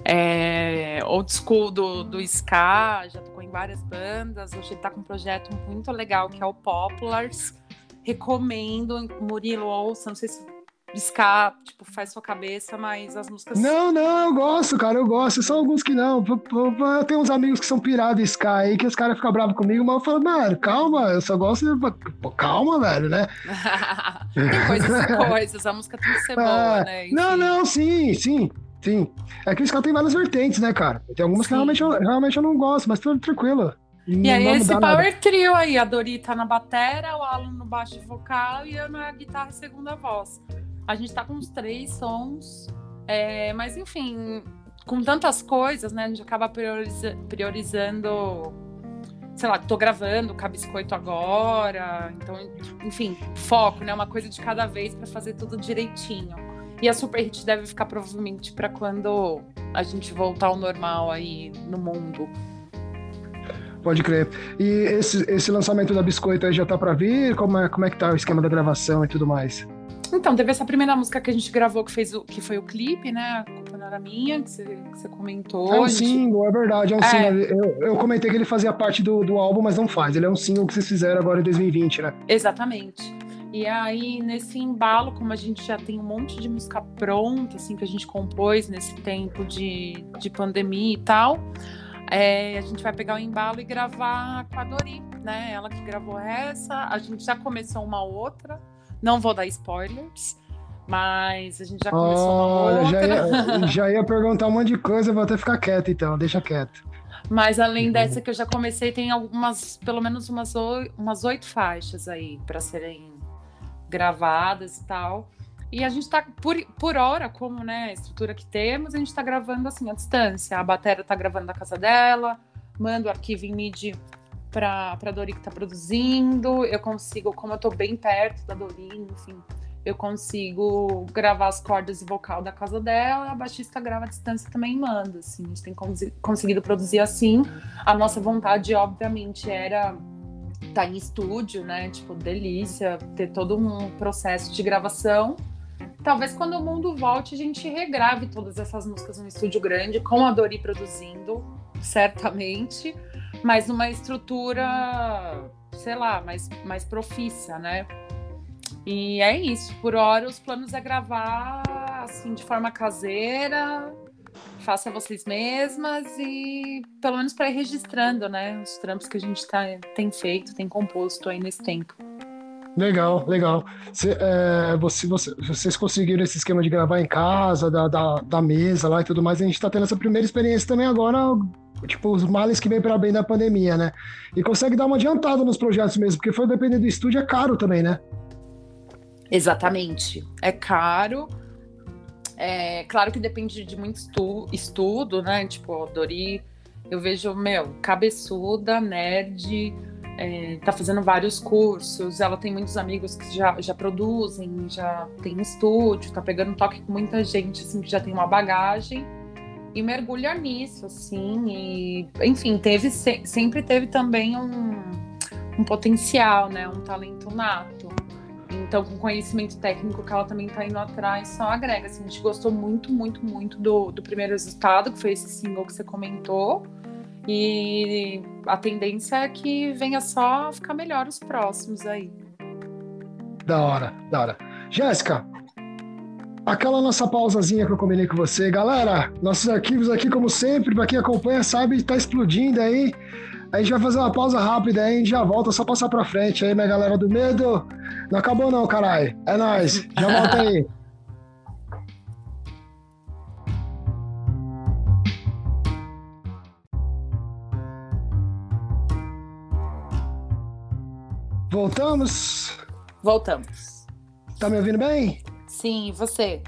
é, old school do, do Ska, já tocou em várias bandas. Hoje ele tá com um projeto muito legal que é o Poplars. Recomendo, Murilo ouça, não sei se Ska, tipo, faz sua cabeça, mas as músicas. Não, não, eu gosto, cara, eu gosto. São alguns que não. Eu tenho uns amigos que são pirados em aí, que os caras ficam bravos comigo, mas eu falo, mano, calma, eu só gosto de. Pô, calma, velho, né? tem coisas e coisas, a música tem que ser boa, é... né? Enfim. Não, não, sim, sim. Sim. É que o Ska tem várias vertentes, né, cara? Tem algumas sim. que realmente eu, realmente eu não gosto, mas tudo tranquilo. E aí, esse power nada. trio aí, a Dorita na batera, o Alan no baixo vocal e eu na guitarra segunda voz. A gente tá com uns três sons, é, mas enfim, com tantas coisas, né? A gente acaba prioriza priorizando. Sei lá, tô gravando Cabiscoito agora. Então, enfim, foco, né? Uma coisa de cada vez para fazer tudo direitinho. E a Super Hit deve ficar provavelmente para quando a gente voltar ao normal aí no mundo. Pode crer. E esse, esse lançamento da Biscoito aí já tá para vir? Como é, como é que tá o esquema da gravação e tudo mais? Então, teve essa primeira música que a gente gravou, que, fez o, que foi o clipe, né? A culpa não era minha, que você, que você comentou. É um gente... single, é verdade, é um é. single. Eu, eu, comentei que ele fazia parte do, do álbum, mas não faz. Ele é um single que vocês fizeram agora em 2020, né? Exatamente. E aí, nesse embalo, como a gente já tem um monte de música pronta, assim, que a gente compôs nesse tempo de, de pandemia e tal, é, a gente vai pegar o embalo e gravar com a Dori, né? Ela que gravou essa. A gente já começou uma outra não vou dar spoilers, mas a gente já começou oh, uma Já ia, já ia perguntar um monte de coisa, vou até ficar quieto então, deixa quieto. Mas além dessa que eu já comecei, tem algumas, pelo menos umas, umas oito faixas aí para serem gravadas e tal. E a gente está por, por hora, como né, a estrutura que temos, a gente está gravando assim à distância. A Batera está gravando na casa dela, manda o arquivo em MIDI para a Dori que está produzindo, eu consigo, como eu estou bem perto da Dori, enfim, eu consigo gravar as cordas e vocal da casa dela, a baixista grava a distância também manda, assim, a gente tem conseguido produzir assim. A nossa vontade, obviamente, era estar tá em estúdio, né? Tipo, delícia, ter todo um processo de gravação. Talvez quando o mundo volte, a gente regrave todas essas músicas no estúdio grande, com a Dori produzindo, certamente mas numa estrutura, sei lá, mais, mais profícia, né? E é isso. Por hora, os planos é gravar assim de forma caseira, faça vocês mesmas e pelo menos para ir registrando, né? Os trampos que a gente tá, tem feito, tem composto aí nesse tempo. Legal, legal. Cê, é, você, você, vocês conseguiram esse esquema de gravar em casa, da, da, da mesa lá e tudo mais. A gente está tendo essa primeira experiência também agora, tipo, os males que vem para bem da pandemia, né? E consegue dar uma adiantada nos projetos mesmo, porque foi depender do estúdio, é caro também, né? Exatamente. É caro. É claro que depende de muito estu estudo, né? Tipo, Dori, eu vejo, meu, cabeçuda, nerd é, tá fazendo vários cursos, ela tem muitos amigos que já, já produzem, já tem estúdio, tá pegando toque com muita gente, assim, que já tem uma bagagem e mergulha nisso, assim, e, enfim, teve, sempre teve também um, um potencial, né, um talento nato. Então, com conhecimento técnico que ela também tá indo atrás, só agrega, assim, a gente gostou muito, muito, muito do, do primeiro resultado, que foi esse single que você comentou, e a tendência é que venha só ficar melhor os próximos aí. Da hora, da hora. Jéssica, aquela nossa pausazinha que eu combinei com você. Galera, nossos arquivos aqui, como sempre, para quem acompanha, sabe, tá explodindo aí. A gente vai fazer uma pausa rápida aí, a gente já volta, só passar pra frente aí, minha galera do medo. Não acabou não, caralho. É nóis. Já volta aí. Voltamos? Voltamos. Tá me ouvindo bem? Sim, e você?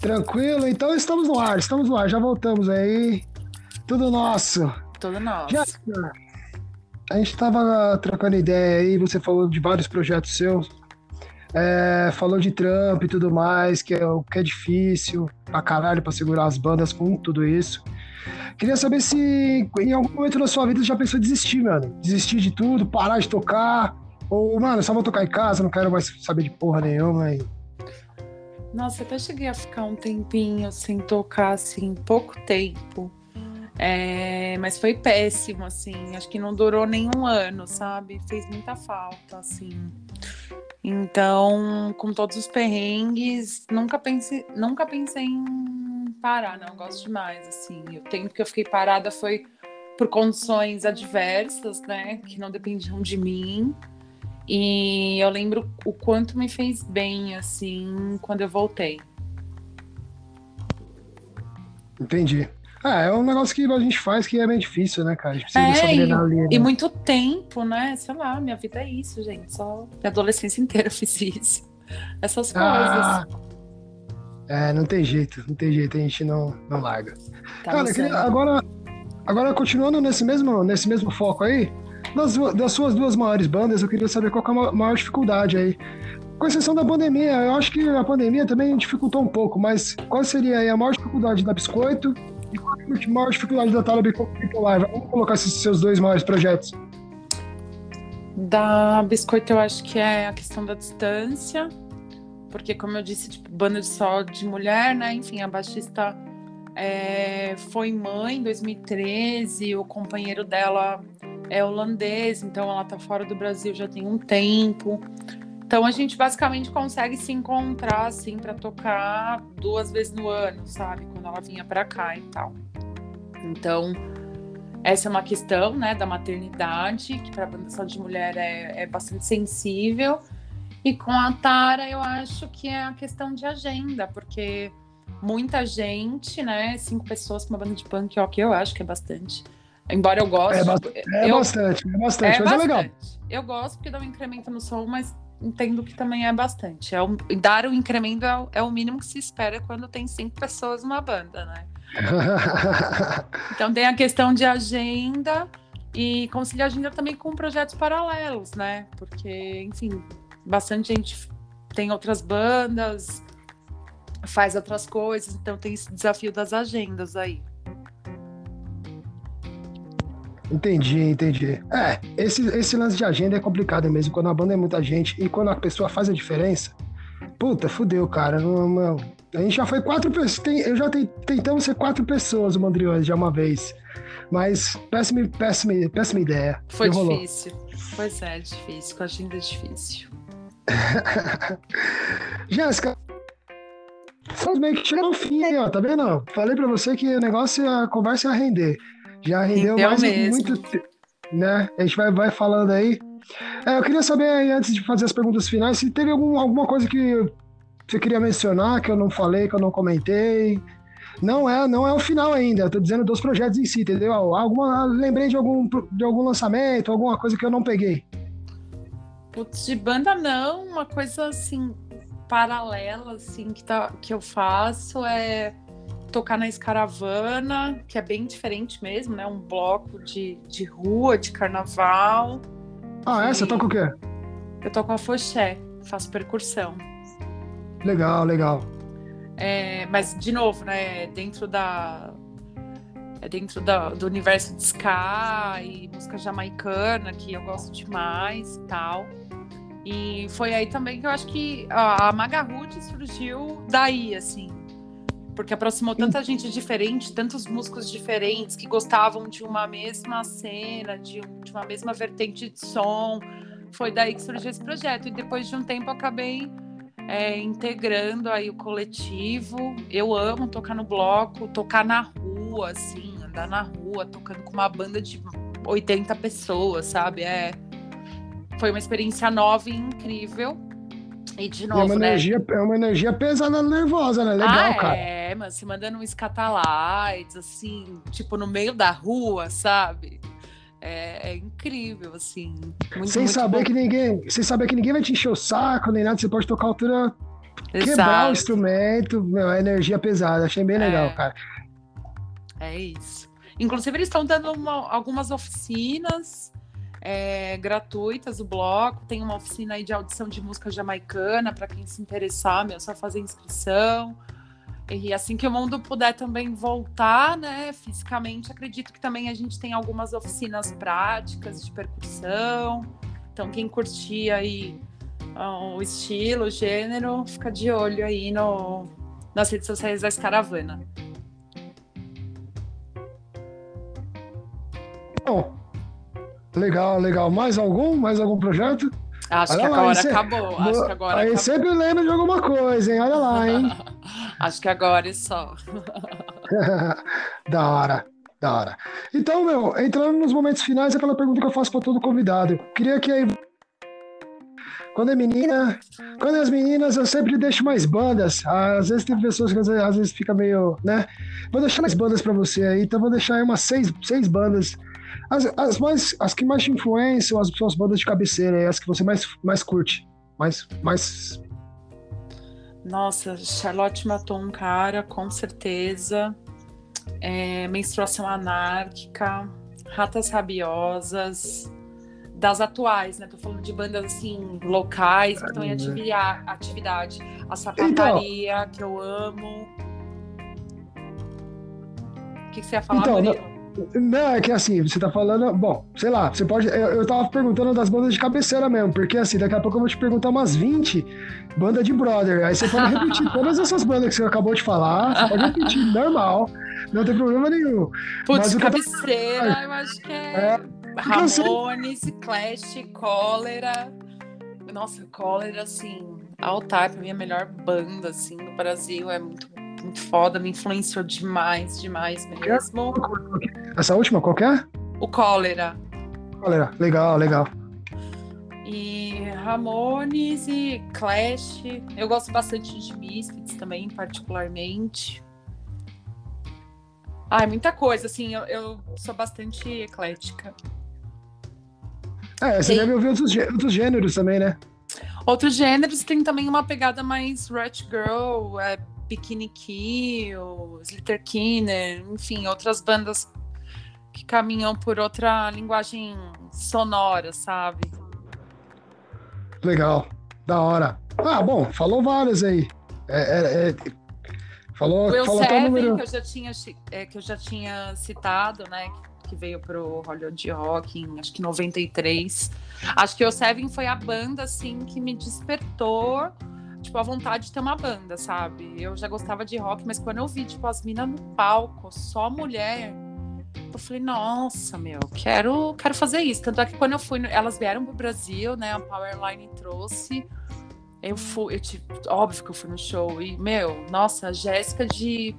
Tranquilo, então estamos no ar, estamos no ar, já voltamos aí. Tudo nosso. Tudo nosso. Já, a gente tava trocando ideia aí, você falou de vários projetos seus. É, falou de Trump e tudo mais, que é o que é difícil pra caralho pra segurar as bandas com tudo isso. Queria saber se em algum momento da sua vida você já pensou em desistir, mano. Desistir de tudo, parar de tocar. Ou, mano, só vou tocar em casa, não quero mais saber de porra nenhuma. E... Nossa, até cheguei a ficar um tempinho sem tocar, assim, pouco tempo. É, mas foi péssimo, assim. Acho que não durou nem um ano, sabe? Fez muita falta, assim. Então, com todos os perrengues, nunca pensei, nunca pensei em parar, não. Gosto demais, assim. O tempo que eu fiquei parada foi por condições adversas, né? Que não dependiam de mim. E eu lembro o quanto me fez bem, assim, quando eu voltei. Entendi. Ah, é um negócio que a gente faz que é bem difícil, né, cara? A gente precisa é, e, ali, né? e muito tempo, né? Sei lá, minha vida é isso, gente. Só minha adolescência inteira eu fiz isso. Essas ah, coisas. É, não tem jeito, não tem jeito, a gente não, não larga. Tá cara, queria, agora, agora continuando nesse mesmo, nesse mesmo foco aí, das, das suas duas maiores bandas, eu queria saber qual é a maior dificuldade aí. Com exceção da pandemia, eu acho que a pandemia também dificultou um pouco, mas qual seria a maior dificuldade da Biscoito e qual é a maior dificuldade da Tala Bipolar? Vamos colocar esses seus dois maiores projetos. Da Biscoito, eu acho que é a questão da distância, porque, como eu disse, tipo, banda de só de mulher, né? Enfim, a baixista é, foi mãe em 2013, o companheiro dela é holandês, então ela tá fora do Brasil já tem um tempo. Então a gente basicamente consegue se encontrar assim para tocar duas vezes no ano, sabe? Quando ela vinha para cá e tal. Então essa é uma questão, né, da maternidade que para a banda de mulher é, é bastante sensível. E com a Tara eu acho que é a questão de agenda, porque muita gente, né, cinco pessoas com uma banda de punk, que eu acho que é bastante. Embora eu goste. É, ba é eu, bastante, é bastante, é mas bastante. é legal. Eu gosto porque dá um incremento no som, mas entendo que também é bastante. É um, dar o incremento é o, é o, mínimo que se espera quando tem cinco pessoas numa banda, né? então tem a questão de agenda e conciliar agenda também com projetos paralelos, né? Porque, enfim, bastante gente tem outras bandas, faz outras coisas, então tem esse desafio das agendas aí. Entendi, entendi. É, esse, esse lance de agenda é complicado mesmo, quando a banda é muita gente e quando a pessoa faz a diferença. Puta, fudeu, cara. Não, não. A gente já foi quatro pessoas. Tem, eu já te, tentamos ser quatro pessoas, o Mandriões, já uma vez. Mas péssima, péssima, péssima ideia. Foi difícil. Pois é, difícil. Com a agenda é difícil. Jéssica, estamos meio que chegando ao fim, ó, tá vendo? Falei pra você que o negócio, a conversa ia render. Já rendeu, rendeu mais mesmo. muito né? A gente vai, vai falando aí. É, eu queria saber aí, antes de fazer as perguntas finais, se teve algum, alguma coisa que você queria mencionar, que eu não falei, que eu não comentei. Não é, não é o final ainda, eu tô dizendo dos projetos em si, entendeu? Alguma, lembrei de algum, de algum lançamento, alguma coisa que eu não peguei. Putz, de banda não, uma coisa assim, paralela, assim, que, tá, que eu faço é tocar na Escaravana, que é bem diferente mesmo, né? Um bloco de, de rua, de carnaval. Ah, é? Você toca o quê? Eu toco a foché, faço percussão. Legal, legal. É, mas, de novo, né? Dentro da. É dentro da, do universo de ska e música jamaicana, que eu gosto demais e tal. E foi aí também que eu acho que a, a Maga surgiu daí, assim porque aproximou tanta gente diferente, tantos músicos diferentes que gostavam de uma mesma cena, de, de, uma mesma vertente de som. Foi daí que surgiu esse projeto. E depois de um tempo acabei é, integrando aí o coletivo. Eu amo tocar no bloco, tocar na rua, assim, andar na rua, tocando com uma banda de 80 pessoas, sabe? É, foi uma experiência nova e incrível. E de novo, e é uma né? Energia, é uma energia pesada, nervosa, né? Legal, ah, cara. É, mas se mandando um escatalites, assim, tipo, no meio da rua, sabe? É, é incrível, assim. Muito, sem muito saber bom. que ninguém. Sem saber que ninguém vai te encher o saco, nem nada, você pode tocar a altura. Exato. Quebrar o instrumento, meu, a energia pesada. Achei bem legal, é. cara. É isso. Inclusive, eles estão dando uma, algumas oficinas é, gratuitas o bloco. Tem uma oficina aí de audição de música jamaicana para quem se interessar, meu, só fazer inscrição. E assim que o mundo puder também voltar, né, fisicamente, acredito que também a gente tem algumas oficinas práticas de percussão. Então, quem curtir aí o estilo, o gênero, fica de olho aí no, nas redes sociais da Escaravana. Bom, legal, legal. Mais algum? Mais algum projeto? Acho Olha que lá, agora acabou. Acho que agora aí acabou. sempre lembra de alguma coisa, hein? Olha lá, hein? Acho que agora é só. da hora, da hora. Então, meu, entrando nos momentos finais, é aquela pergunta que eu faço para todo convidado. Queria que aí quando é menina, quando é as meninas, eu sempre deixo mais bandas. Às vezes tem pessoas que às vezes fica meio, né? Vou deixar mais bandas para você aí, então vou deixar aí umas seis, seis bandas as, as, mais, as que mais te influenciam, as suas bandas de cabeceira, é as que você mais, mais curte. Mais, mais. Nossa, Charlotte matou um cara, com certeza. É, menstruação anárquica, ratas rabiosas, das atuais, né? Tô falando de bandas assim, locais, que estão em atividade, atividade. A sapataria, então, que eu amo. O que, que você ia falar, então, Murilo? Não, é que assim, você tá falando. Bom, sei lá, você pode. Eu, eu tava perguntando das bandas de cabeceira mesmo, porque assim, daqui a pouco eu vou te perguntar umas 20 bandas de brother. Aí você pode repetir todas essas bandas que você acabou de falar, você pode repetir, normal, não tem problema nenhum. Putz, cabeceira, eu acho que é. é Ramones, Clash, Cólera. Nossa, Cólera, assim, Altar, pra mim, é a melhor banda, assim, no Brasil. É muito muito foda, me influenciou demais, demais mesmo. Essa última, qualquer? É? O Cólera. Cólera, legal, legal. E Ramones e Clash. Eu gosto bastante de Misfits também, particularmente. Ah, muita coisa, assim, eu, eu sou bastante eclética. É, você deve ouvir outros, outros gêneros também, né? Outros gêneros tem também uma pegada mais Rat Girl, é, Bikini Kill, Slater Kinner, enfim, outras bandas que caminham por outra linguagem sonora, sabe? Legal, da hora. Ah, bom, falou várias aí. É, é, é, falou, Will falou Seven, número... que eu já tinha é, que eu já tinha citado, né? Que veio pro Hollywood Rock em acho que 93. Acho que o Seven foi a banda assim que me despertou tipo, a vontade de ter uma banda, sabe? Eu já gostava de rock, mas quando eu vi, tipo, as minas no palco, só mulher, eu falei, nossa, meu, quero, quero fazer isso. Tanto é que quando eu fui, elas vieram pro Brasil, né? A Powerline trouxe. Eu fui, eu, tipo, óbvio que eu fui no show. E, meu, nossa, a Jéssica de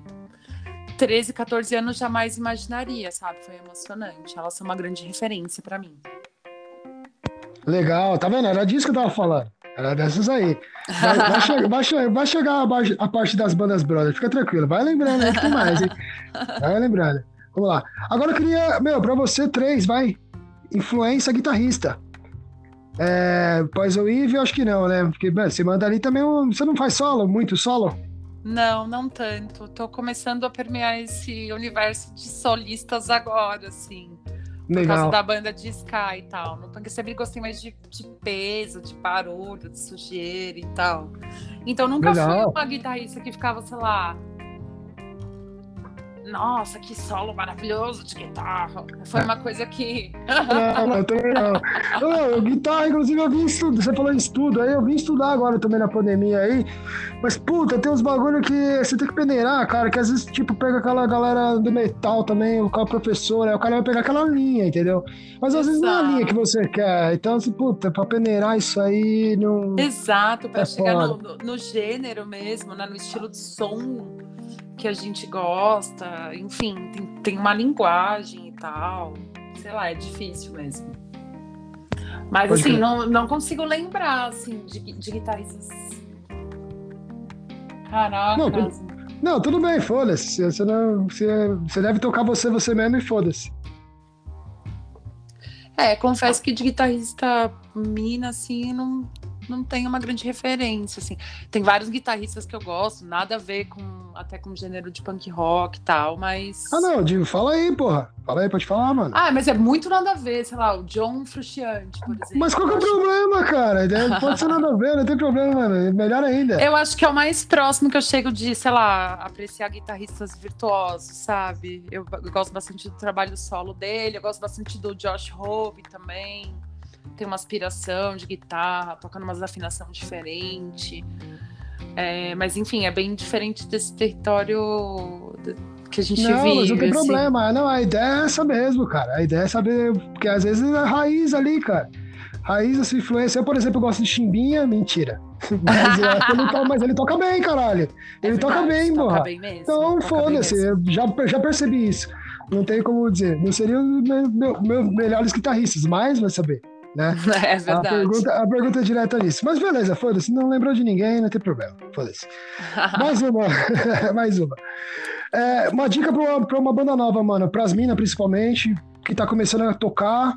13, 14 anos jamais imaginaria, sabe? Foi emocionante. Elas são uma grande referência para mim. Legal, tá vendo? Era disso que eu tava falando. Era dessas aí. Vai, vai, che vai, che vai chegar a, a, parte das bandas brothers, fica tranquilo. Vai lembrando aí que tem mais, hein? Vai lembrando. Vamos lá. Agora eu queria, meu, pra você, três, vai. Influência guitarrista. É, Poison Eve, eu acho que não, né? Porque mano, você manda ali também. Um, você não faz solo, muito solo? Não, não tanto. Tô começando a permear esse universo de solistas agora, assim. Legal. Por causa da banda de Sky e tal. No punk eu sempre gostei mais de, de, peso, de barulho, de sujeira e tal. Então nunca Legal. fui uma guitarrista que ficava, sei lá, nossa, que solo maravilhoso de guitarra. Foi uma coisa que. não, eu também não. Eu, guitarra, inclusive, eu vim estudar. Você falou em estudo, aí eu vim estudar agora também na pandemia aí. Mas, puta, tem uns bagulho que você tem que peneirar, cara, que às vezes, tipo, pega aquela galera do metal também, o cara professor, aí o cara vai pegar aquela linha, entendeu? Mas às Exato. vezes não é a linha que você quer. Então, assim, puta, pra peneirar isso aí não. Exato, pra é chegar no, no, no gênero mesmo, né? No estilo de som que a gente gosta, enfim, tem, tem uma linguagem e tal. Sei lá, é difícil mesmo. Mas Pode assim, não, não consigo lembrar assim, de, de guitarristas. Caraca. Não, tudo, não, tudo bem, foda-se. Você, não, você, você deve tocar você, você mesmo e foda-se. É, confesso que de guitarrista mina, assim, não, não tenho uma grande referência, assim. Tem vários guitarristas que eu gosto, nada a ver com até com gênero de punk rock e tal, mas. Ah, não, Digo, fala aí, porra. Fala aí, pode falar, mano. Ah, mas é muito nada a ver, sei lá, o John Frusciante, por exemplo. Mas qual que é o problema, cara? Pode ser nada a ver, não tem problema, mano. É melhor ainda. Eu acho que é o mais próximo que eu chego de, sei lá, apreciar guitarristas virtuosos, sabe? Eu, eu gosto bastante do trabalho solo dele, eu gosto bastante do Josh Hope também tem uma aspiração de guitarra, toca numa afinação diferente. É, mas enfim, é bem diferente desse território que a gente não, vive. Mas não tem assim. problema. Não, a ideia é essa mesmo, cara. A ideia é saber, porque às vezes é raiz ali, cara. Raiz essa influência. Eu, por exemplo, gosto de chimbinha, mentira. Mas, ele, toca, mas ele toca bem, caralho. É ele verdade, toca bem, toca Bem mesmo, então, foda-se, já, já percebi isso. Não tem como dizer. Não seriam meus meu, meu, melhores guitarristas, mas vai saber né? É verdade. A pergunta, a pergunta é direta nisso. Mas beleza, foda-se. Não lembrou de ninguém, não tem problema. Foda-se. mais uma. mais uma. É, uma dica pra uma, pra uma banda nova, mano. Pras minas, principalmente, que tá começando a tocar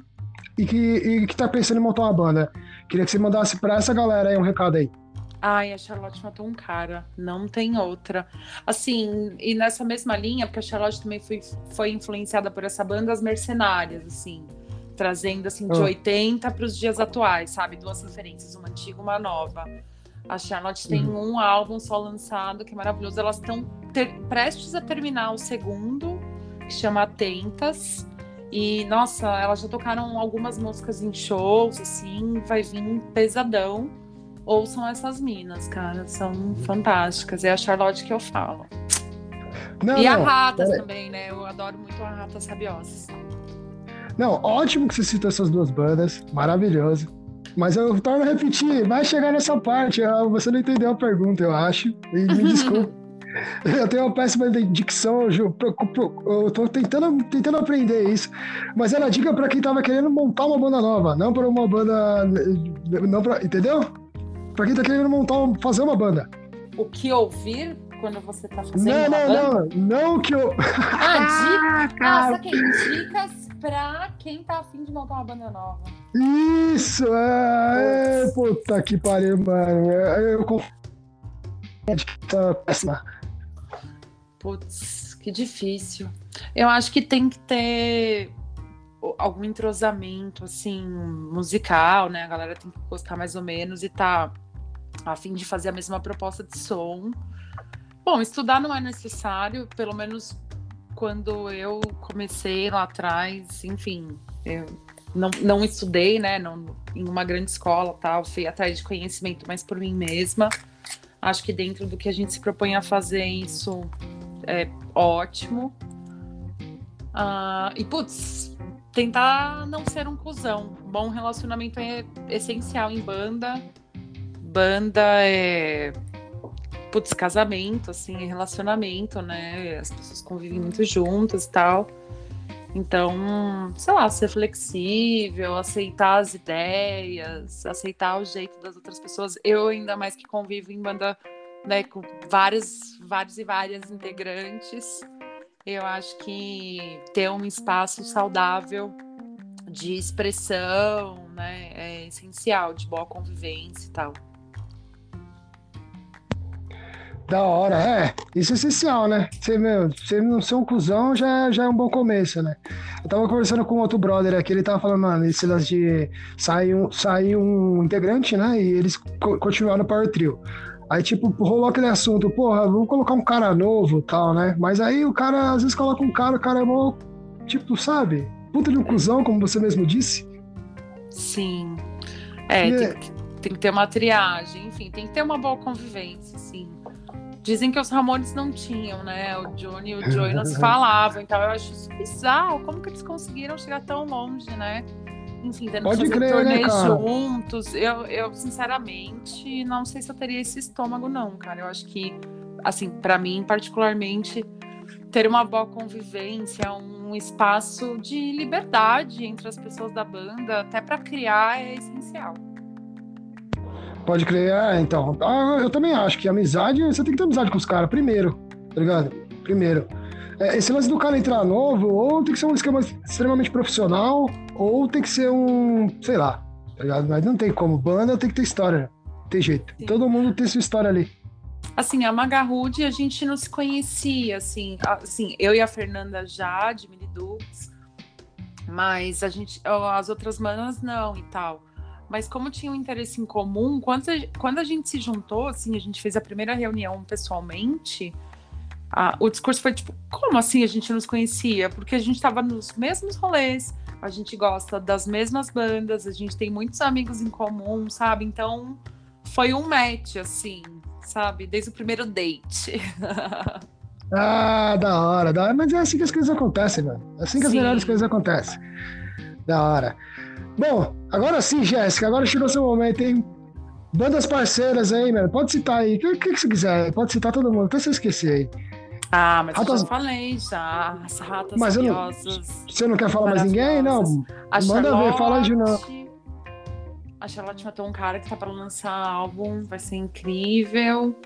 e que, e que tá pensando em montar uma banda. Queria que você mandasse pra essa galera aí um recado aí. Ai, a Charlotte matou um cara, não tem outra. Assim, e nessa mesma linha, porque a Charlotte também foi, foi influenciada por essa banda, as Mercenárias, assim trazendo assim de 80 para os dias atuais, sabe? Duas referências, uma antiga, uma nova. A Charlotte tem uhum. um álbum só lançado que é maravilhoso. Elas estão prestes a terminar o segundo, que chama Atentas. E nossa, elas já tocaram algumas músicas em shows, assim, vai vir pesadão. Ouçam essas minas, cara, são fantásticas. É a Charlotte que eu falo. Não, e a Ratas é... também, né? Eu adoro muito a Ratas Rabiosas. Não, ótimo que você citou essas duas bandas, maravilhoso. Mas eu torno a repetir, vai chegar nessa parte. Você não entendeu a pergunta, eu acho. E me desculpe. eu tenho uma péssima dicção, eu, eu tô tentando, tentando aprender isso. Mas era dica para quem tava querendo montar uma banda nova, não para uma banda. Não pra, entendeu? Para quem tá querendo montar, fazer uma banda. O que ouvir quando você tá fazendo não, uma não, banda? Não, não, não que eu. Ah, dica, ah, saquei. Dicas pra quem tá afim de montar uma banda nova. Isso! É, é, puta que pariu, mano. É, eu confio. Tá péssima. Putz, que difícil. Eu acho que tem que ter algum entrosamento, assim, musical, né? A galera tem que gostar mais ou menos e tá a fim de fazer a mesma proposta de som. Bom, estudar não é necessário, pelo menos quando eu comecei lá atrás, enfim, eu não, não estudei, né, não, em uma grande escola, tal, fui atrás de conhecimento, mas por mim mesma. Acho que dentro do que a gente se propõe a fazer, isso é ótimo. Uh, e, putz, tentar não ser um cuzão. Bom relacionamento é essencial em banda. Banda é putz, casamento, assim, relacionamento, né? As pessoas convivem muito juntas e tal. Então, sei lá, ser flexível, aceitar as ideias, aceitar o jeito das outras pessoas. Eu, ainda mais que convivo em banda né, com vários, vários e várias integrantes, eu acho que ter um espaço saudável de expressão né, é essencial, de boa convivência e tal. Da hora, é. Isso é essencial, né? Você, meu, você não ser um cuzão já, já é um bom começo, né? Eu tava conversando com outro brother aqui, ele tava falando, mano, esse lance de sair um, sair um integrante, né? E eles co continuaram no Power Trio. Aí, tipo, rolou aquele assunto, porra, vamos colocar um cara novo tal, né? Mas aí o cara, às vezes, coloca um cara, o cara é mó, tipo, sabe? Puta de um cuzão, como você mesmo disse. Sim. É, é... Tem, tem que ter uma triagem, enfim, tem que ter uma boa convivência, sim. Dizem que os Ramones não tinham, né? O Johnny e o Joey não se falavam, então eu acho isso bizarro. Como que eles conseguiram chegar tão longe, né? Enfim, tendo Pode que fazer crer, né, juntos. Eu, eu, sinceramente, não sei se eu teria esse estômago, não, cara. Eu acho que, assim, para mim, particularmente, ter uma boa convivência, um espaço de liberdade entre as pessoas da banda, até para criar, é essencial. Pode crer, é, então. Ah, eu também acho que amizade, você tem que ter amizade com os caras primeiro, tá ligado? Primeiro. É, esse lance do cara entrar novo, ou tem que ser um esquema extremamente profissional, ou tem que ser um, sei lá, tá ligado? Mas não tem como. Banda tem que ter história. Tem jeito. Sim. Todo mundo tem sua história ali. Assim, a Magarude a gente não se conhecia, assim, assim, eu e a Fernanda já, de Minidux, mas a gente, as outras manas não e tal. Mas como tinha um interesse em comum, quando a, quando a gente se juntou, assim, a gente fez a primeira reunião pessoalmente, a, o discurso foi tipo, como assim a gente nos conhecia? Porque a gente estava nos mesmos rolês, a gente gosta das mesmas bandas, a gente tem muitos amigos em comum, sabe? Então foi um match, assim, sabe? Desde o primeiro date. ah, da hora, da hora. Mas é assim que as coisas acontecem, mano. É assim que sim. as melhores coisas acontecem. Da hora. Bom, agora sim, Jéssica, agora chegou seu momento, hein? Bandas parceiras aí, mano. Pode citar aí. O que, que, que, você quiser. Pode citar todo mundo. Até se eu esquecer aí. Ah, mas ratas... eu já falei já. As ratas mas Não, você não quer falar mais ninguém? Não. A Manda Charlotte, ver, fala de novo. A Charlotte matou um cara que tá para lançar álbum, vai ser incrível.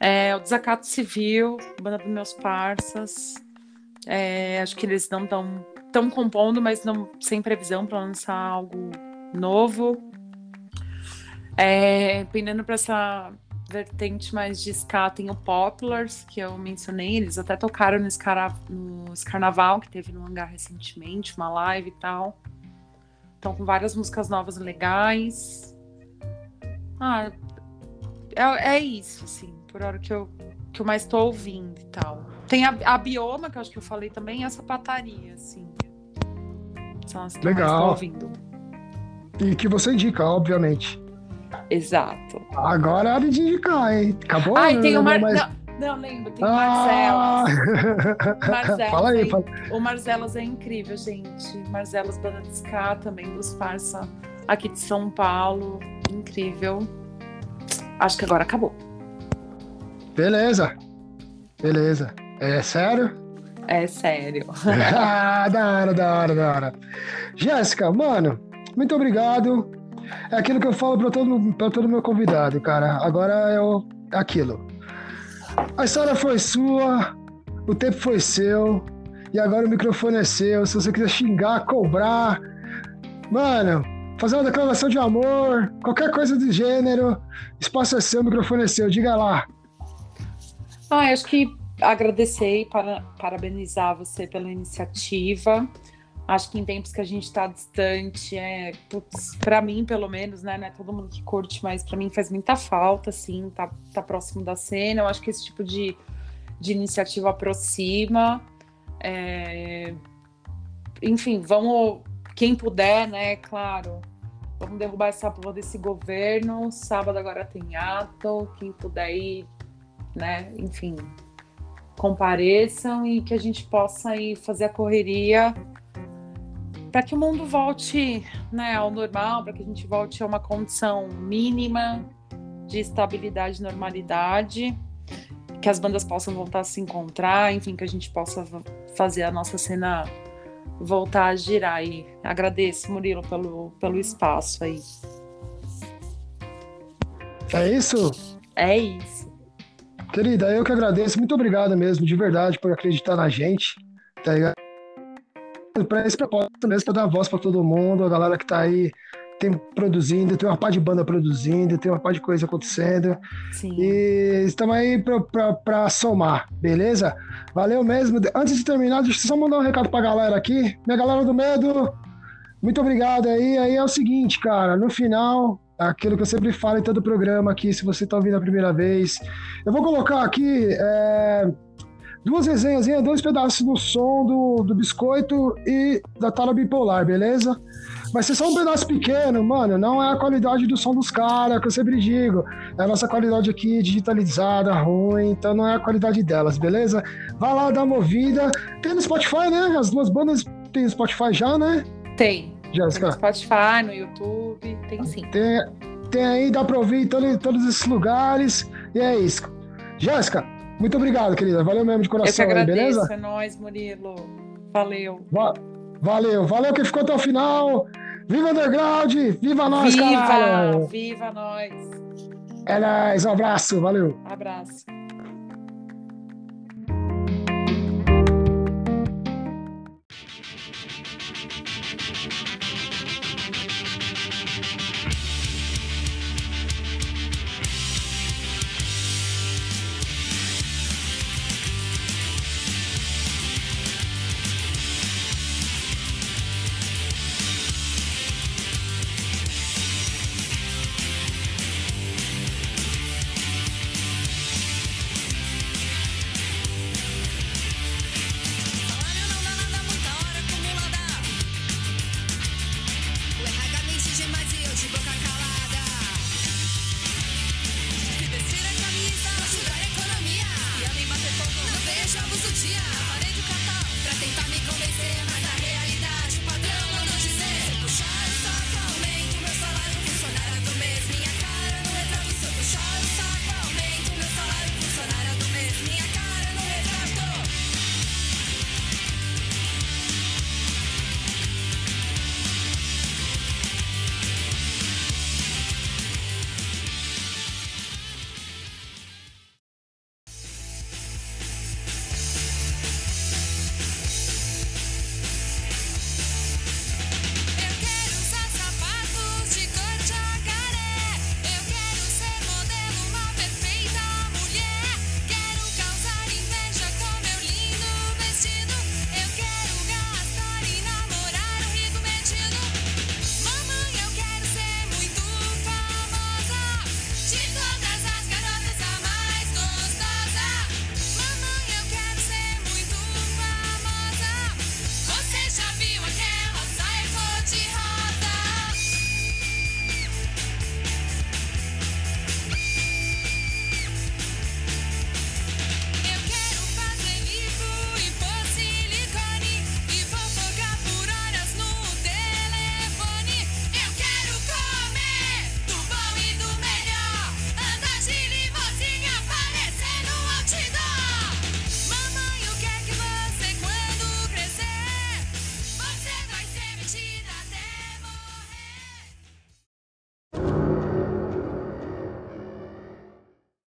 É, o Desacato Civil, banda dos meus parças. É, acho que eles não estão tão compondo, mas não sem previsão para lançar algo novo. É, pendendo para essa vertente mais de ska, tem o Poplars, que eu mencionei, eles até tocaram no, Scara, no Carnaval, que teve no hangar recentemente, uma live e tal. Estão com várias músicas novas legais. Ah, é, é isso, assim, por hora que eu, que eu mais estou ouvindo e tal. Tem a, a, Bioma, que eu acho que eu falei também, e essa pataria, assim. São as que Legal. mais ouvindo. E que você indica, obviamente. Exato. Agora é hora de indicar, hein? Acabou? Ai, tem o Mar... Mas... Não, não, lembro, tem o ah! Marcelas. Marcelas. Fala aí, fala. O Marcelas é incrível, gente. Marcelas, banda de ska, também dos farsa aqui de São Paulo. Incrível. Acho que agora acabou. Beleza. Beleza. É sério? É sério. ah, da hora, da hora, da hora. Jéssica, mano, muito obrigado. É aquilo que eu falo para todo, pra todo meu convidado, cara. Agora é o, é aquilo. A história foi sua, o tempo foi seu, e agora o microfone é seu. Se você quiser xingar, cobrar, mano, fazer uma declaração de amor, qualquer coisa do gênero, espaço é seu, o microfone é seu. Diga lá. Ah, acho que agradecer e para, parabenizar você pela iniciativa. Acho que em tempos que a gente está distante, é, para mim, pelo menos, né, não é todo mundo que curte, mas para mim faz muita falta, assim, tá, tá próximo da cena. Eu acho que esse tipo de, de iniciativa aproxima. É... Enfim, vamos, quem puder, né, claro, vamos derrubar essa porra desse governo. Sábado agora tem ato, quem puder ir, né, enfim, compareçam e que a gente possa ir fazer a correria para que o mundo volte né, ao normal, para que a gente volte a uma condição mínima de estabilidade e normalidade, que as bandas possam voltar a se encontrar, enfim, que a gente possa fazer a nossa cena voltar a girar. E agradeço, Murilo, pelo, pelo espaço aí. É isso? É isso. Querida, eu que agradeço. Muito obrigado mesmo, de verdade, por acreditar na gente. Tá ligado? para esse propósito mesmo, para dar voz para todo mundo, a galera que está aí tem produzindo, tem uma par de banda produzindo, tem uma par de coisa acontecendo. Sim. E estamos aí para somar, beleza? Valeu mesmo. Antes de terminar, deixa eu só mandar um recado para a galera aqui. Minha galera do medo, muito obrigado aí. Aí é o seguinte, cara, no final, aquilo que eu sempre falo em todo programa aqui, se você está ouvindo a primeira vez, eu vou colocar aqui. É duas resenhas, dois pedaços do som do, do biscoito e da tala bipolar, beleza? Vai ser só um pedaço pequeno, mano. Não é a qualidade do som dos caras, que eu sempre digo. É a nossa qualidade aqui digitalizada, ruim, então não é a qualidade delas, beleza? Vai lá dar uma ouvida. Tem no Spotify, né? As duas bandas tem no Spotify já, né? Tem. Jéssica. No Spotify, no YouTube, tem sim. Tem, tem aí, dá pra ouvir em todo, todos esses lugares. E é isso. Jéssica, muito obrigado, querida. Valeu mesmo de coração, Eu que agradeço, aí, beleza? É nóis, Murilo. Valeu. Va valeu, valeu que ficou até o final. Viva Underground! Viva nós, viva, caralho! Viva nós! É nóis, um abraço, valeu. Abraço.